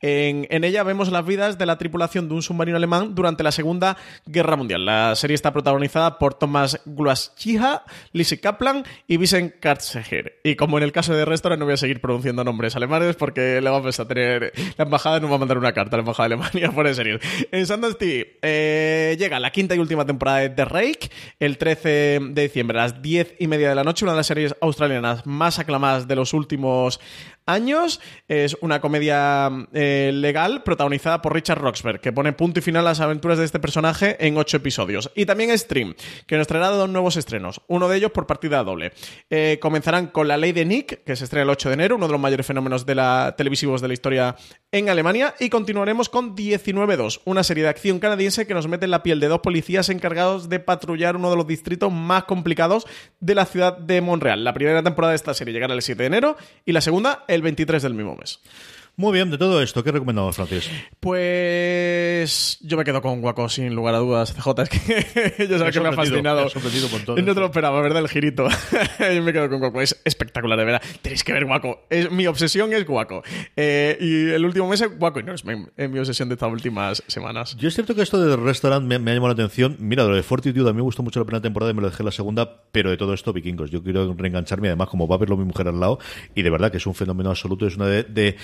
En, ella vemos las vidas de la tripulación de un submarino alemán durante la Segunda Guerra Mundial. La serie está protagonizada por Thomas Gluaschija, Lizzie Kaplan y Vincent Kartzeger. Y como en el caso de Restaurant, no voy a seguir pronunciando nombres alemanes porque le vamos a tener. La embajada nos va a mandar una carta a la embajada de Alemania series. En Sundance eh, llega la quinta y última temporada de The Rake el 13 de diciembre a las 10 y media de la noche, una de las series australianas más aclamadas de los últimos años. Es una comedia eh, legal protagonizada por Richard Roxburgh, que pone punto y final a las aventuras de este personaje en ocho episodios. Y también Stream, que nos traerá dos nuevos estrenos, uno de ellos por partida doble. Eh, comenzarán con La Ley de Nick, que se estrena el 8 de enero, uno de los mayores fenómenos televisivos de la historia en Alemania, y continuaremos con 19-2, una serie de acción canadiense que nos mete en la piel de dos policías encargados de patrullar uno de los distritos más complicados de la ciudad de Montreal. La primera temporada de esta serie llegará el 7 de enero y la segunda 23 del mismo mes. Muy bien, de todo esto, ¿qué recomendamos, Francis? Pues yo me quedo con Guaco, sin lugar a dudas. CJ, es que yo sé que me ha fascinado. Me no te lo esperaba, ¿verdad? El girito. yo me quedo con Guaco. Es espectacular, de verdad. Tenéis que ver Guaco. Es, mi obsesión es Guaco. Eh, y el último mes es Guaco y no es mi, mi, obsesión de estas últimas semanas. Yo es cierto que esto del restaurant me, me, ha llamado la atención. Mira, lo de Fortitude a mí me gustó mucho la primera temporada y me lo dejé la segunda, pero de todo esto, vikingos. Yo quiero reengancharme, además, como va a verlo mi mujer al lado, y de verdad que es un fenómeno absoluto. Es una de, de,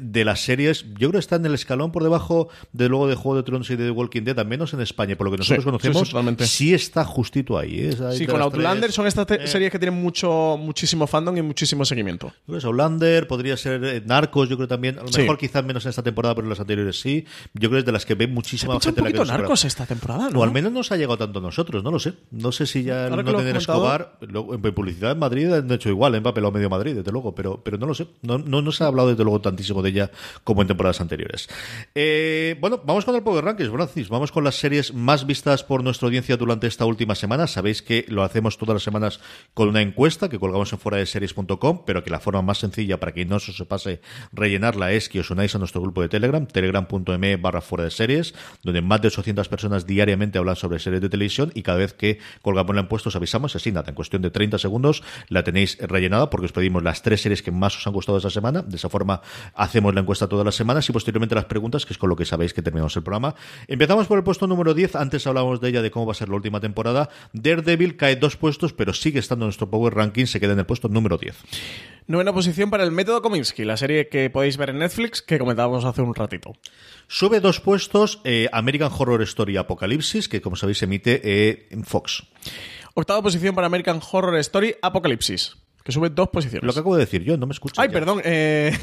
de las series, yo creo que está en el escalón por debajo de luego de Juego de Tronos y de The Walking Dead, al menos en España, por lo que nosotros conocemos, sí, está justito ahí. ¿eh? sí, con Outlander son estas eh. series que tienen mucho muchísimo fandom y muchísimo seguimiento. Pues Outlander, podría ser eh, Narcos, yo creo también, a lo mejor quizás menos en esta temporada, pero en las anteriores sí. Yo creo que es de las que ve muchísima gente. Un poquito Narcos esta temporada, ¿no? O al menos nos ha llegado tanto a nosotros, no lo sé. No sé si ya no tener Escobar, en publicidad en Madrid han hecho igual, en papel o medio Madrid, desde luego, pero, pero no lo sé. No, no, no se ha hablado desde luego tantísimo de ella como en temporadas anteriores. Eh, bueno, vamos con el Power Rankings, Francis. Vamos con las series más vistas por nuestra audiencia durante esta última semana. Sabéis que lo hacemos todas las semanas con una encuesta que colgamos en fuera de series.com, pero que la forma más sencilla para que no se os pase rellenarla es que os unáis a nuestro grupo de Telegram, telegram.me barra fuera de series, donde más de 800 personas diariamente hablan sobre series de televisión y cada vez que colgamos la encuesta os avisamos, así nada, en cuestión de 30 segundos la tenéis rellenada porque os pedimos las tres series que más os han gustado esa semana. De esa forma hacemos la encuesta todas las semanas y posteriormente las preguntas, que es con lo que sabéis que terminamos el programa. Empezamos por el puesto número 10. Antes hablábamos de ella, de cómo va a ser la última temporada. Daredevil cae dos puestos, pero sigue estando en nuestro Power Ranking. Se queda en el puesto número 10. Novena posición para el método Kominsky, la serie que podéis ver en Netflix, que comentábamos hace un ratito. Sube dos puestos eh, American Horror Story Apocalipsis, que como sabéis emite eh, en Fox. Octava posición para American Horror Story Apocalipsis que sube dos posiciones. Lo que acabo de decir yo, no me escucho. Ay, perdón. Eh...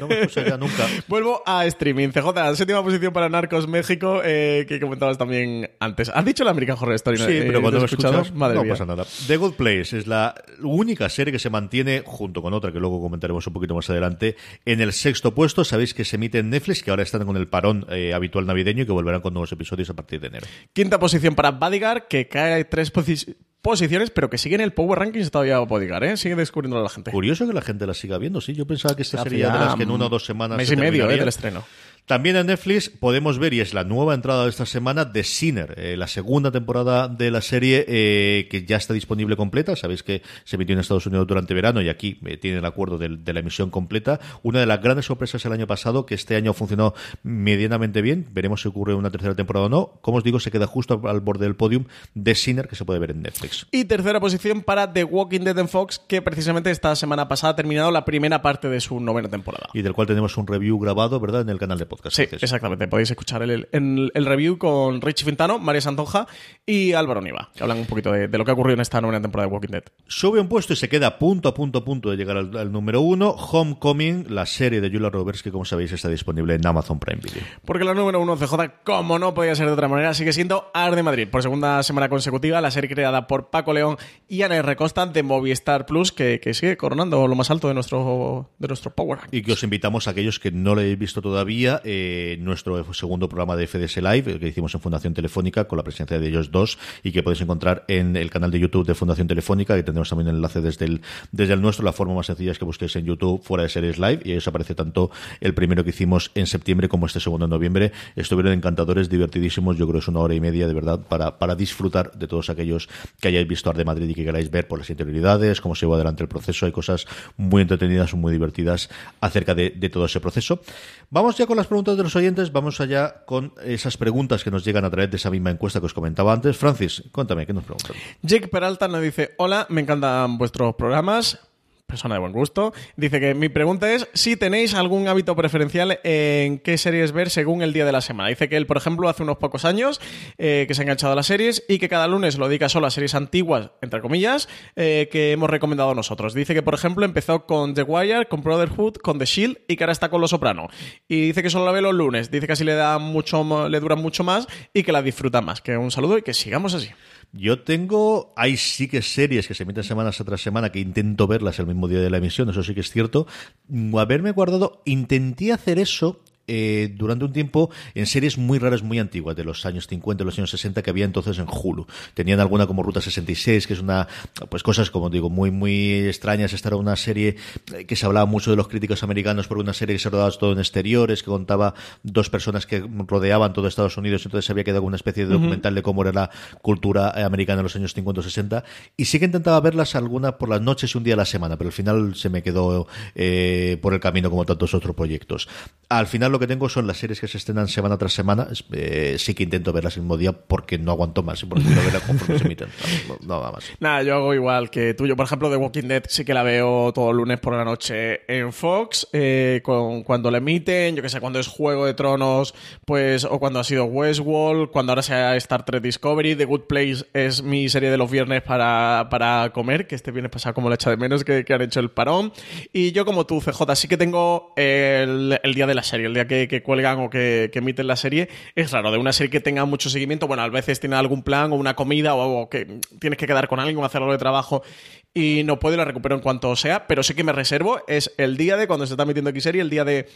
No me escucho ya nunca. Vuelvo a streaming. CJ, séptima posición para Narcos México, eh, que comentabas también antes. ¿Has dicho la American Horror Story? Sí, Eh, pero cuando ¿te me has escuchado? escuchas, Madre no mía. pasa nada. The Good Place es la única serie que se mantiene, junto con otra que luego comentaremos un poquito más adelante, en el sexto puesto. Sabéis que se emite en Netflix, que ahora están con el parón habitual navideño y que volverán con nuevos episodios a partir de enero. Quinta posición para Bodyguard, que cae tres posi- posiciones, pero que sigue en el Power Rankings todavía Bodyguard, ¿eh? Sigue descubriendo a la gente. Curioso que la gente la siga viendo, sí. Yo pensaba que esta Hace sería de las que en una o dos semanas. Mes se y medio. ¿eh? Del estreno. También en Netflix podemos ver, y es la nueva entrada de esta semana, The Sinner, eh, la segunda temporada de la serie eh, que ya está disponible completa. Sabéis que se emitió en Estados Unidos durante verano y aquí eh, tiene el acuerdo de, la emisión completa. Una de las grandes sorpresas el año pasado, que este año funcionó medianamente bien. Veremos si ocurre una tercera temporada o no. Como os digo, se queda justo al, borde del podium The Sinner, que se puede ver en Netflix. Y tercera posición para The Walking Dead en Fox, que precisamente esta semana pasada ha terminado la primera parte de su novena temporada. Y del cual tenemos un review grabado, ¿verdad?, en el canal de podcast. Sí, exactamente. Podéis escuchar el, el- el review con Richie Fintano, María Santonja y Álvaro Niva, que hablan un poquito de, de lo que ha ocurrido en esta novena temporada de Walking Dead. Sube un puesto y se queda punto a punto a punto de llegar al, al número uno. Homecoming, la serie de Julia Roberts, que como sabéis está disponible en Amazon Prime Video. Porque la número uno CJ, como no podía ser de otra manera, sigue siendo Ar de Madrid. Por segunda semana consecutiva, la serie creada por Paco León y Ana R. Costa de Movistar Plus, que, que sigue coronando lo más alto de nuestro, de nuestro Power. Y que os invitamos a aquellos que no lo hayáis visto todavía, eh, nuestro segundo programa de FDS Live, el que hicimos en Fundación Telefónica, con la presencia de ellos dos, y que podéis encontrar en el canal de YouTube de Fundación Telefónica, que tendremos también el enlace desde el, desde el nuestro. La forma más sencilla es que busquéis en YouTube fuera de series live, y ahí os aparece tanto el primero que hicimos en septiembre como este segundo en noviembre. Estuvieron encantadores, divertidísimos. Yo creo que es una hora y media, de verdad, para, para disfrutar de todos aquellos que hayáis visto Ar de Madrid y que queráis ver por las interioridades, cómo se lleva adelante el proceso. Hay cosas muy entretenidas, muy divertidas acerca de, de todo ese proceso. Vamos ya con las preguntas de los oyentes, vamos allá con esas preguntas que nos llegan a través de esa misma encuesta que os comentaba antes. Francis, cuéntame, ¿qué nos preguntan? Jake Peralta nos dice, hola, me encantan vuestros programas. Persona de buen gusto. Dice que mi pregunta es si tenéis algún hábito preferencial en qué series ver según el día de la semana. Dice que él, por ejemplo, hace unos pocos años eh, que se ha enganchado a las series y que cada lunes lo dedica solo a series antiguas, entre comillas, eh, que hemos recomendado nosotros. Dice que, por ejemplo, empezó con The Wire, con Brotherhood, con The Shield y que ahora está con Los Soprano. Y dice que solo la ve los lunes. Dice que así le da mucho, le dura mucho más y que la disfruta más. Que un saludo y que sigamos así. Yo tengo, hay sí que series que se emiten semana tras semana que intento verlas el mismo día de la emisión, eso sí que es cierto. Haberme guardado, intenté hacer eso eh, durante un tiempo en series muy raras, muy antiguas, de los años 50, los años 60, que había entonces en Hulu. Tenían alguna como Ruta 66, que es una, pues cosas como digo, muy, muy extrañas. Esta era una serie eh, que se hablaba mucho de los críticos americanos, por una serie que se rodaba todo en exteriores, que contaba dos personas que rodeaban todo Estados Unidos, entonces había quedado una especie de documental de cómo era la cultura eh, americana en los años 50 o 60. Y sí que intentaba verlas alguna por las noches y un día a la semana, pero al final se me quedó eh, por el camino como tantos otros proyectos. Al final lo que tengo son las series que se estrenan semana tras semana. Eh, sí que intento verlas el mismo día porque no aguanto más y porque quiero verlas conforme se emiten. No, no, nada más. Nada, yo hago igual que tú. Yo, por ejemplo, The Walking Dead sí que la veo todo lunes por la noche en Fox, eh, con, cuando la emiten, yo que sé, cuando es Juego de Tronos, pues, o cuando ha sido Westworld, cuando ahora sea Star Trek Discovery, The Good Place es mi serie de los viernes para, para comer, que este viernes pasado como la echa de menos, que, que han hecho el parón. Y yo como tú, CJ, sí que tengo el, el día de la serie, el día que, cuelgan o que, que emiten la serie. Es raro, de una serie que tenga mucho seguimiento, bueno, a veces tiene algún plan o una comida o, o que tienes que quedar con alguien o hacer algo de trabajo y no puedo y la recupero en cuanto sea, pero sí que me reservo es el día de cuando se está emitiendo X serie, el día de,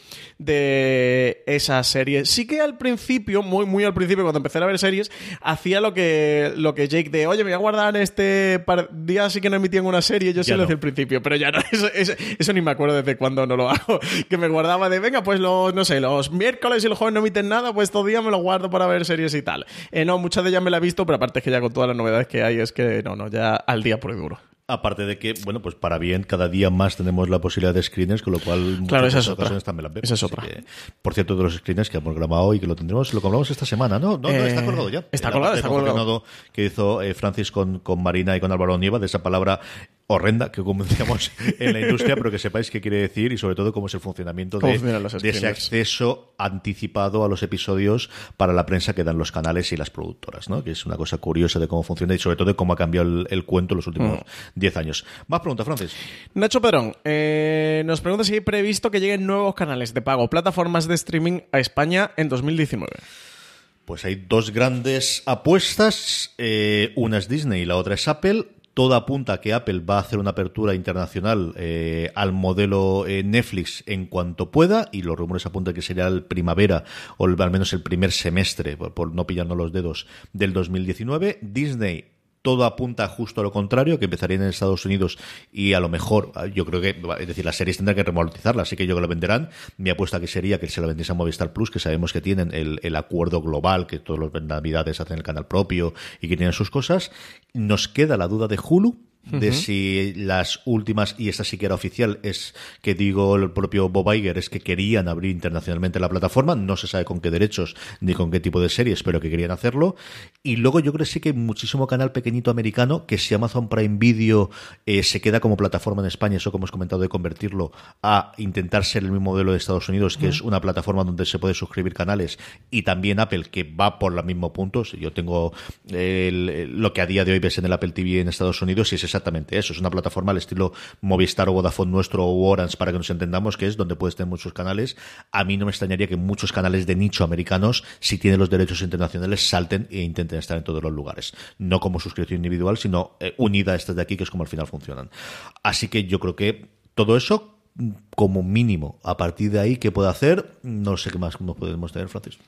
de esa serie. Sí que al principio, muy muy al principio, cuando empecé a ver series, hacía lo que, lo que Jake de, oye, me voy a guardar este par día sí que no emitían una serie, yo sí lo hacía al principio, pero ya no, eso, eso- eso ni me acuerdo desde cuándo no lo hago, que me guardaba de, venga, pues los, no sé, los miércoles y los jueves no emiten nada, pues estos días me los guardo para ver series y tal. Eh, no, muchas de ellas me las he visto, pero aparte es que ya con todas las novedades que hay, es que no, no, ya al día por duro. Aparte de que, bueno, pues para bien, cada día más tenemos la posibilidad de screeners, con lo cual muchas Claro, esa es ocasiones también las vemos. Esa es Así otra. que, por cierto, de los screeners que hemos grabado y que lo tendremos, lo colgamos esta semana, ¿no? No, no, Eh, está colgado ya. está colgado, está colgado. que hizo eh, Francis con, con Marina y con Álvaro Nieva, de esa palabra horrenda, que como decíamos en la industria, pero que sepáis qué quiere decir y sobre todo cómo es el funcionamiento de, de ese acceso anticipado a los episodios para la prensa que dan los canales y las productoras, ¿no? Que es una cosa curiosa de cómo funciona y sobre todo de cómo ha cambiado el, cuento en los últimos 10 mm. años. Más preguntas, Francis. Nacho Perón eh, nos pregunta si hay previsto que lleguen nuevos canales de pago, plataformas de streaming a España en 2019. Pues hay dos grandes apuestas, eh, una es Disney y la otra es Apple. Todo apunta a que Apple va a hacer una apertura internacional eh, al modelo eh, Netflix en cuanto pueda, y los rumores apuntan que sería el primavera o al menos el primer semestre, por, por no pillarnos los dedos, del 2019. Disney todo apunta justo a lo contrario, que empezarían en Estados Unidos y a lo mejor, yo creo que, es decir, las series tendrán que remolotizarla, así que yo que lo venderán. Mi apuesta que sería que se lo vendiese a Movistar Plus, que sabemos que tienen el, el acuerdo global, que todos los navidades hacen el canal propio y que tienen sus cosas. Nos queda la duda de Hulu, de si las últimas, y esta sí que era oficial, es que digo el propio Bob Iger, es que querían abrir internacionalmente la plataforma, no se sabe con qué derechos ni con qué tipo de series, pero que querían hacerlo. Y luego yo creo que sí que hay muchísimo canal pequeñito americano que si Amazon Prime Video eh, se queda como plataforma en España, eso como hemos comentado de convertirlo a intentar ser el mismo modelo de Estados Unidos, que es una plataforma donde se puede suscribir canales, y también Apple, que va por los mismos puntos. Yo tengo lo que a día de hoy ves en el Apple TV en Estados Unidos y es exactamente eso. Es una plataforma al estilo Movistar o Vodafone nuestro o Orange, para que nos entendamos, que es donde puedes tener muchos canales. A mí no me extrañaría que muchos canales de nicho americanos, si tienen los derechos internacionales, salten e intenten estar en todos los lugares. No como suscripción individual, sino eh, unida a estas de aquí, que es como al final funcionan. Así que yo creo que todo eso como mínimo. A partir de ahí, ¿qué puede hacer? No sé qué más nos podemos tener, Francis.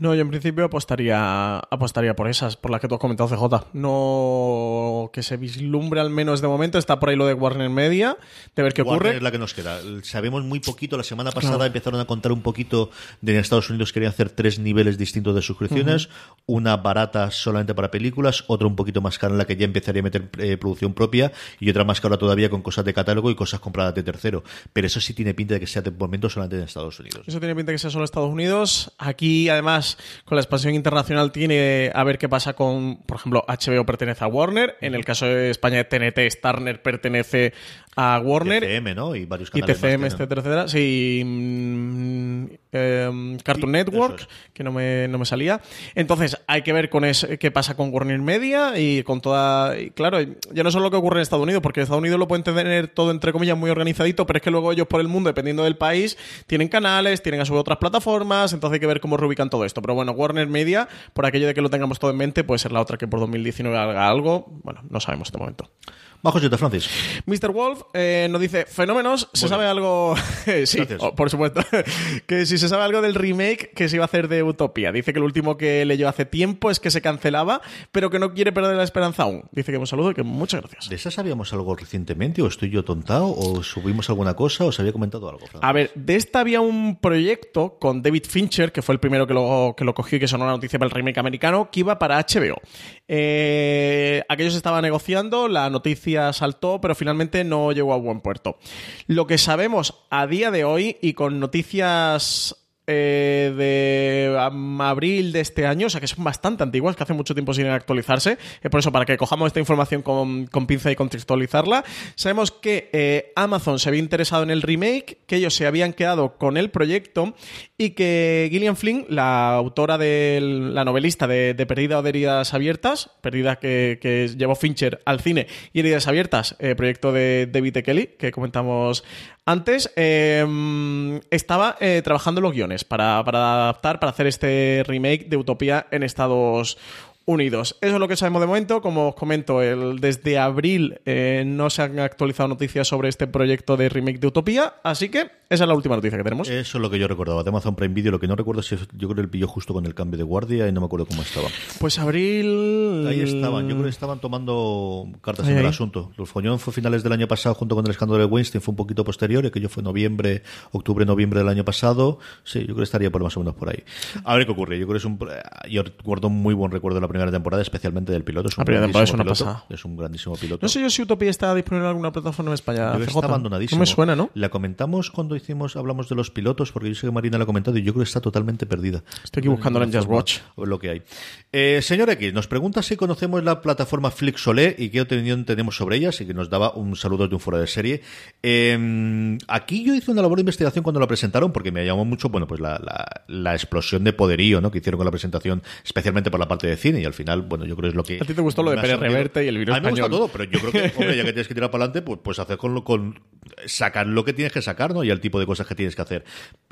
No, yo en principio apostaría, apostaría por esas, por las que tú has comentado, CJ. No que se vislumbre al menos de momento. Está por ahí lo de Warner Media, de ver qué Warner ocurre. es la que nos queda. Sabemos muy poquito. La semana pasada empezaron a contar un poquito de en Estados Unidos querían hacer tres niveles distintos de suscripciones. Una barata solamente para películas, otra un poquito más cara en la que ya empezaría a meter eh, producción propia y otra más cara todavía con cosas de catálogo y cosas compradas de tercero. Pero eso sí tiene pinta de que sea de momento solamente en Estados Unidos. Eso tiene pinta de que sea solo en Estados Unidos. Aquí, además, con la expansión internacional tiene a ver qué pasa con, por ejemplo, HBO pertenece a Warner, en el caso de España TNT, Starner pertenece a Warner. TCM, ¿no? Y varios canales. Y TCM, etcétera, etcétera. Sí. Mm, em, Cartoon Network, que no me, no me salía. Entonces, hay que ver con qué pasa con Warner Media y con toda. claro, ya no solo lo que ocurre en Estados Unidos, porque Estados Unidos lo pueden tener todo, entre comillas, muy organizadito, pero es que luego ellos por el mundo, dependiendo del país, tienen canales, tienen a su otras plataformas, entonces hay que ver cómo reubican todo esto. Pero bueno, Warner Media, por aquello de que lo tengamos todo en mente, puede ser la otra que por 2019 haga algo. Bueno, no sabemos de momento. Bajo siete, Francis. Mr. Wolf eh, nos dice, fenómenos, ¿se sabe algo? sí, oh, por supuesto. que si se sabe algo del remake que se iba a hacer de Utopia. Dice que el último que leyó hace tiempo es que se cancelaba, pero que no quiere perder la esperanza aún. Dice que un saludo y que muchas gracias. ¿De esa sabíamos algo recientemente o estoy yo tontado o subimos alguna cosa o se había comentado algo? A ver, de esta había un proyecto con David Fincher, que fue el primero que lo, que lo cogió y que sonó la noticia para el remake americano, que iba para HBO. Eh, aquellos estaban negociando, la noticia saltó, pero finalmente no llegó a buen puerto. Lo que sabemos a día de hoy y con noticias eh, de abril de este año, o sea que son bastante antiguas, que hace mucho tiempo sin actualizarse. Es por eso, para que cojamos esta información con, pinza y contextualizarla, sabemos que eh, Amazon se había interesado en el remake, que ellos se habían quedado con el proyecto y que Gillian Flynn, la autora de la novelista de, Perdida o de Heridas Abiertas, Perdida que, llevó Fincher al cine y Heridas Abiertas, eh, proyecto de David e. Kelly, que comentamos antes, estaba trabajando los guiones para, adaptar, para hacer este remake de Utopía en Estados Unidos. Eso es lo que sabemos de momento. Como os comento, el, desde abril eh, no se han actualizado noticias sobre este proyecto de remake de Utopía, así que esa es la última noticia que tenemos. Eso es lo que yo recordaba. De Amazon Prime Video, lo que no recuerdo es si yo creo que el pilló justo con el cambio de guardia y no me acuerdo cómo estaba. Pues abril. Ahí estaban, yo creo que estaban tomando cartas en el asunto. Los foñón fue finales del año pasado junto con el escándalo de Weinstein, fue un poquito posterior, aquello fue noviembre, octubre, noviembre del año pasado. Sí, yo creo que estaría por más o menos por ahí. A ver qué ocurre. Yo creo que es un. Yo recuerdo un muy buen recuerdo de la primera temporada, especialmente del piloto. Es un, grandísimo es, piloto, es un grandísimo piloto. No sé yo si Utopía está disponible en alguna plataforma en España. está abandonadísimo. No me suena, ¿no? La comentamos cuando hicimos, hablamos de los pilotos, porque yo sé que Marina lo ha comentado y yo creo que está totalmente perdida. Estoy aquí buscándola en Just Watch. Lo que hay. Eh, señor X, nos pregunta si conocemos la plataforma Flixolé y qué opinión tenemos sobre ella, así que nos daba un saludo de un fuera de serie. Eh, aquí yo hice una labor de investigación cuando la presentaron, porque me llamó mucho, bueno, pues la, la, la explosión de poderío ¿no? que hicieron con la presentación, especialmente por la parte de cine, y al final, bueno, yo creo que es lo que... ¿A ti te gustó lo de Pérez. Reverte y el virus A mí me español? gusta todo, pero yo creo que, hombre, ya que tienes que tirar para adelante, pues, pues hacer con, lo- con sacar lo que tienes que sacar, ¿no? Y el tipo de cosas que tienes que hacer.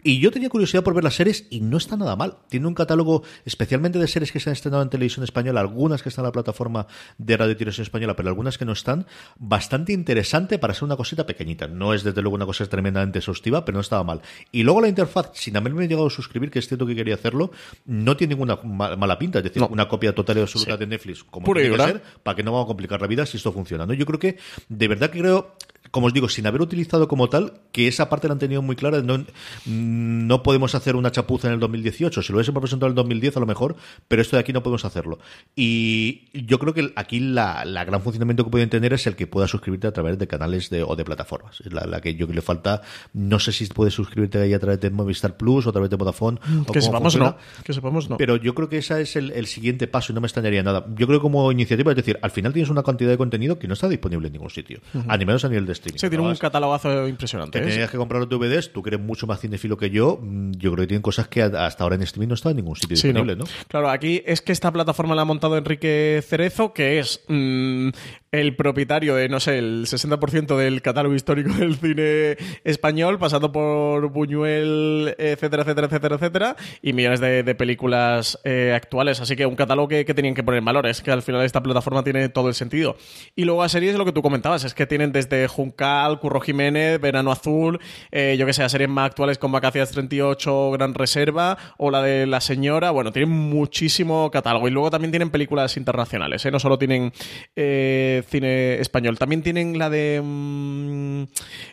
Y yo tenía curiosidad por ver las series y no está nada mal. Tiene un catálogo, especialmente de series que se han estrenado en televisión española, algunas que están en la plataforma de Radio Televisión Española, pero algunas que no están, bastante interesante para ser una cosita pequeñita. No es desde luego una cosa tremendamente exhaustiva, pero no estaba mal. Y luego la interfaz, sin haberme llegado a suscribir, que es cierto que quería hacerlo, no tiene ninguna ma- mala pinta. Es decir, No. una copia total y absoluta de Netflix, como tiene que ser, para que no vamos a complicar la vida si esto funciona. ¿no? Yo creo que, de verdad que creo, como os digo, sin haber utilizado como tal, que esa parte la han tenido muy clara. No, no podemos hacer una chapuza en el 2018. Si lo hubiésemos presentado en el 2010 a lo mejor, pero esto de aquí no podemos hacerlo. Y yo creo que aquí la, la gran funcionamiento que pueden tener es el que pueda suscribirte a través de canales de, o de plataformas. Es la, la que yo que le falta. No sé si puedes suscribirte ahí a través de Movistar Plus o a través de Vodafone. o Que sepamos funciona. no. Que sepamos no. Pero yo creo que ese es el, el siguiente paso y no me extrañaría nada. Yo creo que como iniciativa, es decir, al final tienes una cantidad de contenido que no está disponible en ningún sitio, a ni menos a nivel de streaming. Sí, tiene un catalogazo impresionante. que ¿eh? tenías que comprar los DVDs, tú que eres mucho más cinefilo que yo, mm, yo creo que tienen cosas que hasta ahora en streaming no están en ningún sitio Sí, disponible, ¿no? Claro, aquí es que esta plataforma la ha montado Enrique Cerezo, que es mm, el propietario de, no sé, el 60% del catálogo histórico del cine español, pasando por Buñuel, etcétera, etcétera, etcétera, etcétera, y millones de, películas eh, actuales. Así que un catálogo que, que tenían que poner en valor. Es que al final esta plataforma tiene todo el sentido. Y luego a series, lo que tú comentabas, es que tienen desde Juncal, Curro Jiménez, Verano Azul, eh, yo que sé, series más actuales con Vacaciones 38, Gran Reserva, o la de La Señora. Bueno, tienen muchísimo catálogo. Y luego también tienen películas internacionales, ¿eh? no solo tienen eh, cine español. También tienen la de. mm,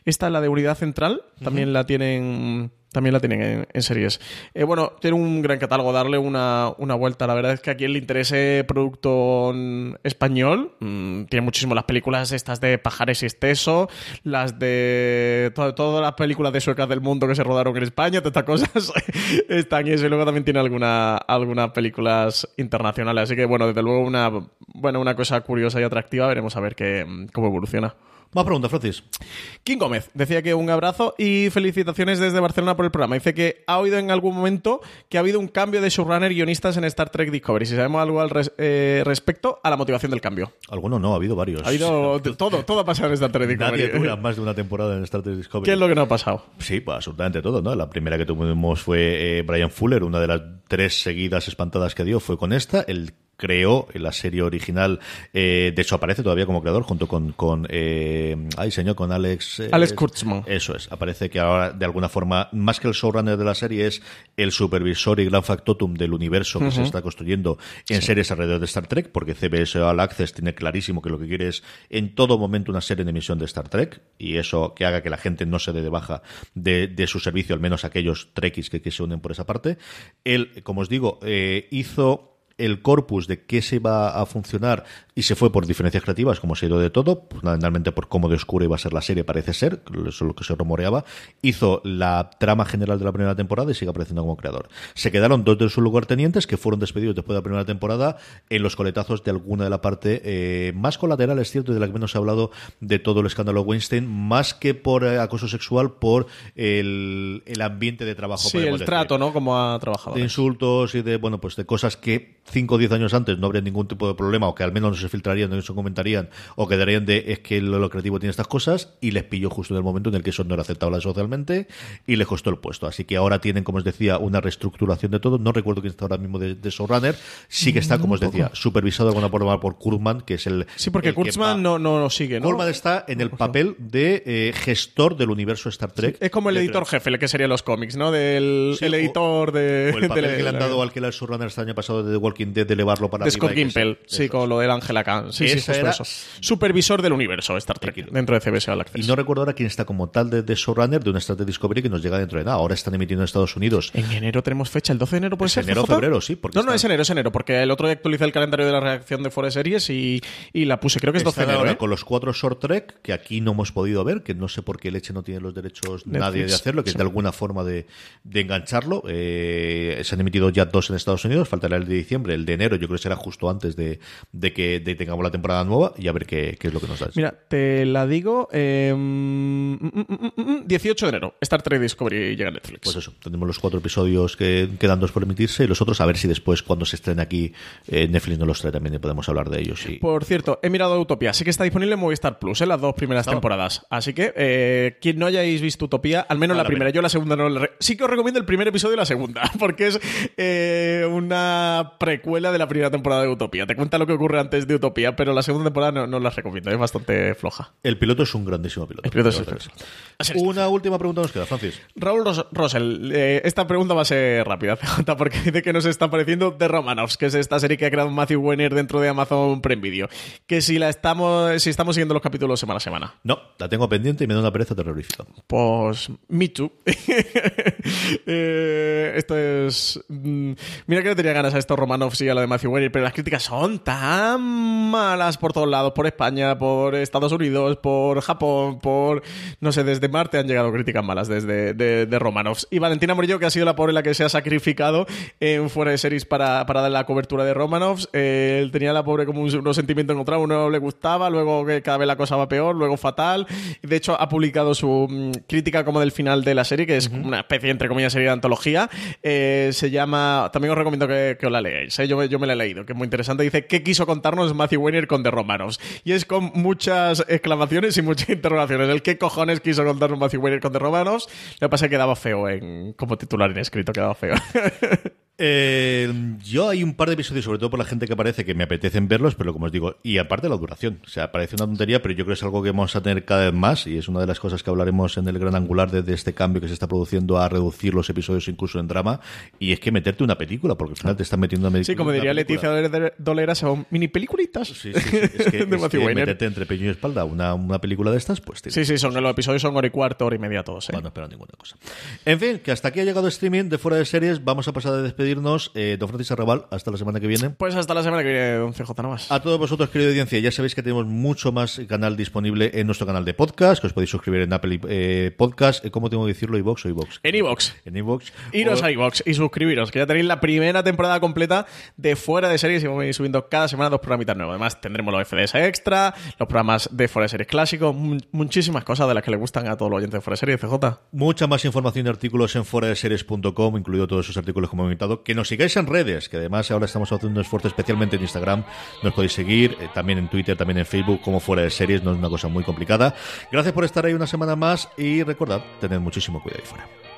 esta, la de Unidad Central, también la tienen. También la tienen en, series. Eh, bueno, tiene un gran catálogo, darle una, una vuelta. La verdad es que a quien le interese producto mm, español, mm, tiene muchísimo las películas estas de Pajares y Esteso, las de to- todas las películas de suecas del mundo que se rodaron en España, todas estas cosas están y eso. Y luego también tiene alguna, algunas películas internacionales. Así que, bueno, desde luego una, bueno, una cosa curiosa y atractiva. Veremos a ver qué, cómo evoluciona. Más preguntas, Francis. King Gómez decía que un abrazo y felicitaciones desde Barcelona por el programa. Dice que ha oído en algún momento que ha habido un cambio de showrunner guionistas en Star Trek Discovery. Si sabemos algo al res- eh, respecto a la motivación del cambio. Alguno no, ha habido varios. Ha habido todo, todo ha pasado en Star Trek Discovery. Nadie dura más de una temporada en Star Trek Discovery. ¿Qué es lo que no ha pasado? Sí, pues absolutamente todo, ¿no? La primera que tuvimos fue eh, Brian Fuller, una de las tres seguidas espantadas que dio fue con esta. El creó la serie original, eh, de hecho aparece todavía como creador junto con, con eh, ay señor, con Alex... eh, Alex Kurtzman. Eso es, aparece que ahora de alguna forma, más que el showrunner de la serie, es el supervisor y gran factotum del universo que se está construyendo en series alrededor de Star Trek, porque CBS All Access tiene clarísimo que lo que quiere es en todo momento una serie en emisión de Star Trek, y eso que haga que la gente no se dé de baja de, de su servicio, al menos aquellos Trekkies que, que se unen por esa parte. Él, como os digo, eh, hizo el corpus de qué se iba a funcionar y se fue por diferencias creativas, como se ha ido de todo, fundamentalmente por cómo de oscura iba a ser la serie, parece ser, eso es lo que se rumoreaba, hizo la trama general de la primera temporada y sigue apareciendo como creador. Se quedaron dos de sus lugartenientes que fueron despedidos después de la primera temporada en los coletazos de alguna de la parte eh, más colateral, es cierto, y de la que menos se ha hablado de todo el escándalo Weinstein, más que por eh, acoso sexual, por el, el ambiente de trabajo. Sí, el decir trato, ¿no? Como ha trabajado. de insultos y de bueno pues de cosas que 5 o 10 años antes no habría ningún tipo de problema o que al menos no se filtrarían no se comentarían o quedarían de es que lo, lo creativo tiene estas cosas y les pilló justo en el momento en el que eso no era aceptable socialmente y les costó el puesto así que ahora tienen como os decía una reestructuración de todo no recuerdo quién está ahora mismo de, de showrunner sí que está como os decía supervisado de alguna forma por Kurtzman que es el Sí, porque el Kurtzman no, no lo sigue, ¿no? Kurtzman está en el papel de eh, gestor del universo Star Trek Es como el editor jefe, el que sería los cómics, ¿no? Del Sí, el editor de. o el papel de- que le han dado al que era el showrunner este año pasado de The Walking Walking Dead de elevarlo para de arriba. Scott y que sí, eso con es. lo del Ángela Khan. Sí, sí, Esa justo era- eso. Supervisor del universo Star Trek dentro de CBS All Access. Y no recuerdo ahora quién está como tal de, de showrunner de una Star Trek Discovery que nos llega dentro de nada. Ahora están emitiendo en Estados Unidos. En enero tenemos fecha, el 12 de enero puede Es ser. enero, CJ? febrero, sí, porque No, no, está- es enero, es enero, porque el otro día actualicé el calendario de la reacción de de Series y, y la puse, creo que es 12 de Están enero. ahora ¿eh? con los cuatro short trek que aquí no hemos podido ver, que no sé por qué Leche no tiene los derechos Netflix, nadie de hacerlo, que sí. es de alguna forma de, de engancharlo. Eh, se han emitido ya dos en Estados Unidos, faltará el de diciembre, el de enero, yo creo que será justo antes de, de que de tengamos la temporada nueva y a ver qué, qué es lo que nos da. Mira, te la digo. eh, mm, mm, mm, mm, 18 de enero, Star Trek Discovery llega a Netflix. Pues eso, tenemos los cuatro episodios que quedan dos por emitirse y los otros a ver si después cuando se estrene aquí eh, Netflix nos los trae también y podemos hablar de ellos. Y... Por cierto, he mirado Utopía. Sí que está disponible en Movistar Plus, en las dos primeras Estaba. temporadas. Así que, eh, quien no hayáis visto Utopía, al menos la la primera, pena. yo la segunda no la Sí que os recomiendo el primer episodio y la segunda, porque es eh, una precuela de la primera temporada de Utopía. Te cuenta lo que ocurre antes de Utopía, pero la segunda temporada no, no la recomiendo, es bastante floja. El piloto es un grandísimo piloto. El piloto es. Una última pregunta nos queda, Francis. Raúl Ros- Rosell, eh, esta pregunta va a ser rápida, CJ, porque dice que nos está pareciendo The Romanovs, que es esta serie que ha creado Matthew Weiner dentro de Amazon Prime Video. Que si la estamos, si estamos siguiendo los capítulos semana a semana. No, la tengo pendiente y me da una pereza terrorífica. Pues, me too. Eh, esto es. mm, Mira que no tenía ganas a estos Romanovs y a lo de Matthew Weiner, pero las críticas son tan malas por todos lados, por España, por Estados Unidos, por Japón, por. No sé, desde Marte han llegado críticas malas desde de, de Romanovs. Y Valentina Morillo, que ha sido la pobre la que se ha sacrificado en fuera de series para, para dar la cobertura de Romanovs. Eh, él tenía la pobre como un- unos sentimientos encontrados, uno le gustaba, luego que cada vez la cosa va peor, luego fatal. De hecho, ha publicado su mm, crítica como del final de la serie, que es una especie, entre comillas, serie de antología. Eh, se llama. También os recomiendo que, que os la leáis. Yo, yo me la he leído, que es muy interesante. Dice: ¿Qué quiso contarnos Matthew Weiner con The Romanos? Y es con muchas exclamaciones y muchas interrogaciones. El qué cojones quiso contarnos Matthew Weiner con The Romanos. Lo que pasa es que quedaba feo en, como titular en escrito, quedaba feo. Eh, yo hay un par de episodios, sobre todo por la gente que aparece, que me apetecen verlos, pero como os digo, y aparte la duración. O sea, parece una tontería, pero yo creo que es algo que vamos a tener cada vez más y es una de las cosas que hablaremos en el gran angular de, de este cambio que se está produciendo a reducir los episodios incluso en drama. Y es que meterte una película, porque al final te están metiendo una Sí, como diría. Leticia Dolera- Dolera, son mini peliculitas Sí, sí, sí. Es que, de es que meterte entre peño y espalda una, una película de estas, pues Sí, sí, son, los episodios son hora y cuarto, hora y media todos. ¿eh? Bueno, no espero ninguna cosa. En fin, que hasta aquí ha llegado el streaming de Fuera de Series. Vamos a pasar a despedirnos. Eh, don Francis Arrabal, hasta la semana que viene. Pues hasta la semana que viene, don CJ Navas. A todos vosotros, querida audiencia, ya sabéis que tenemos mucho más canal disponible en nuestro canal de podcast, que os podéis suscribir en Apple eh, Podcast. Eh, ¿Cómo tengo que decirlo? ¿iVox o iVox? En iVoox. En iVox. Iros O- a iVox y suscribiros, que ya tenéis la primera temporada completa de Fuera de Series y vamos a ir subiendo cada semana dos programitas nuevos. Además, tendremos los FDS extra, los programas de Fuera de Series clásicos, mu- muchísimas cosas de las que le gustan a todos los oyentes de Fuera de Series, CJ. Mucha más información y artículos en foradeseries.com, incluido todos esos artículos como he comentado. Que nos sigáis en redes, que además ahora estamos haciendo un esfuerzo especialmente en Instagram. Nos podéis seguir eh, también en Twitter, también en Facebook, como Fuera de Series. No es una cosa muy complicada. Gracias por estar ahí una semana más y recordad, tened muchísimo cuidado ahí fuera.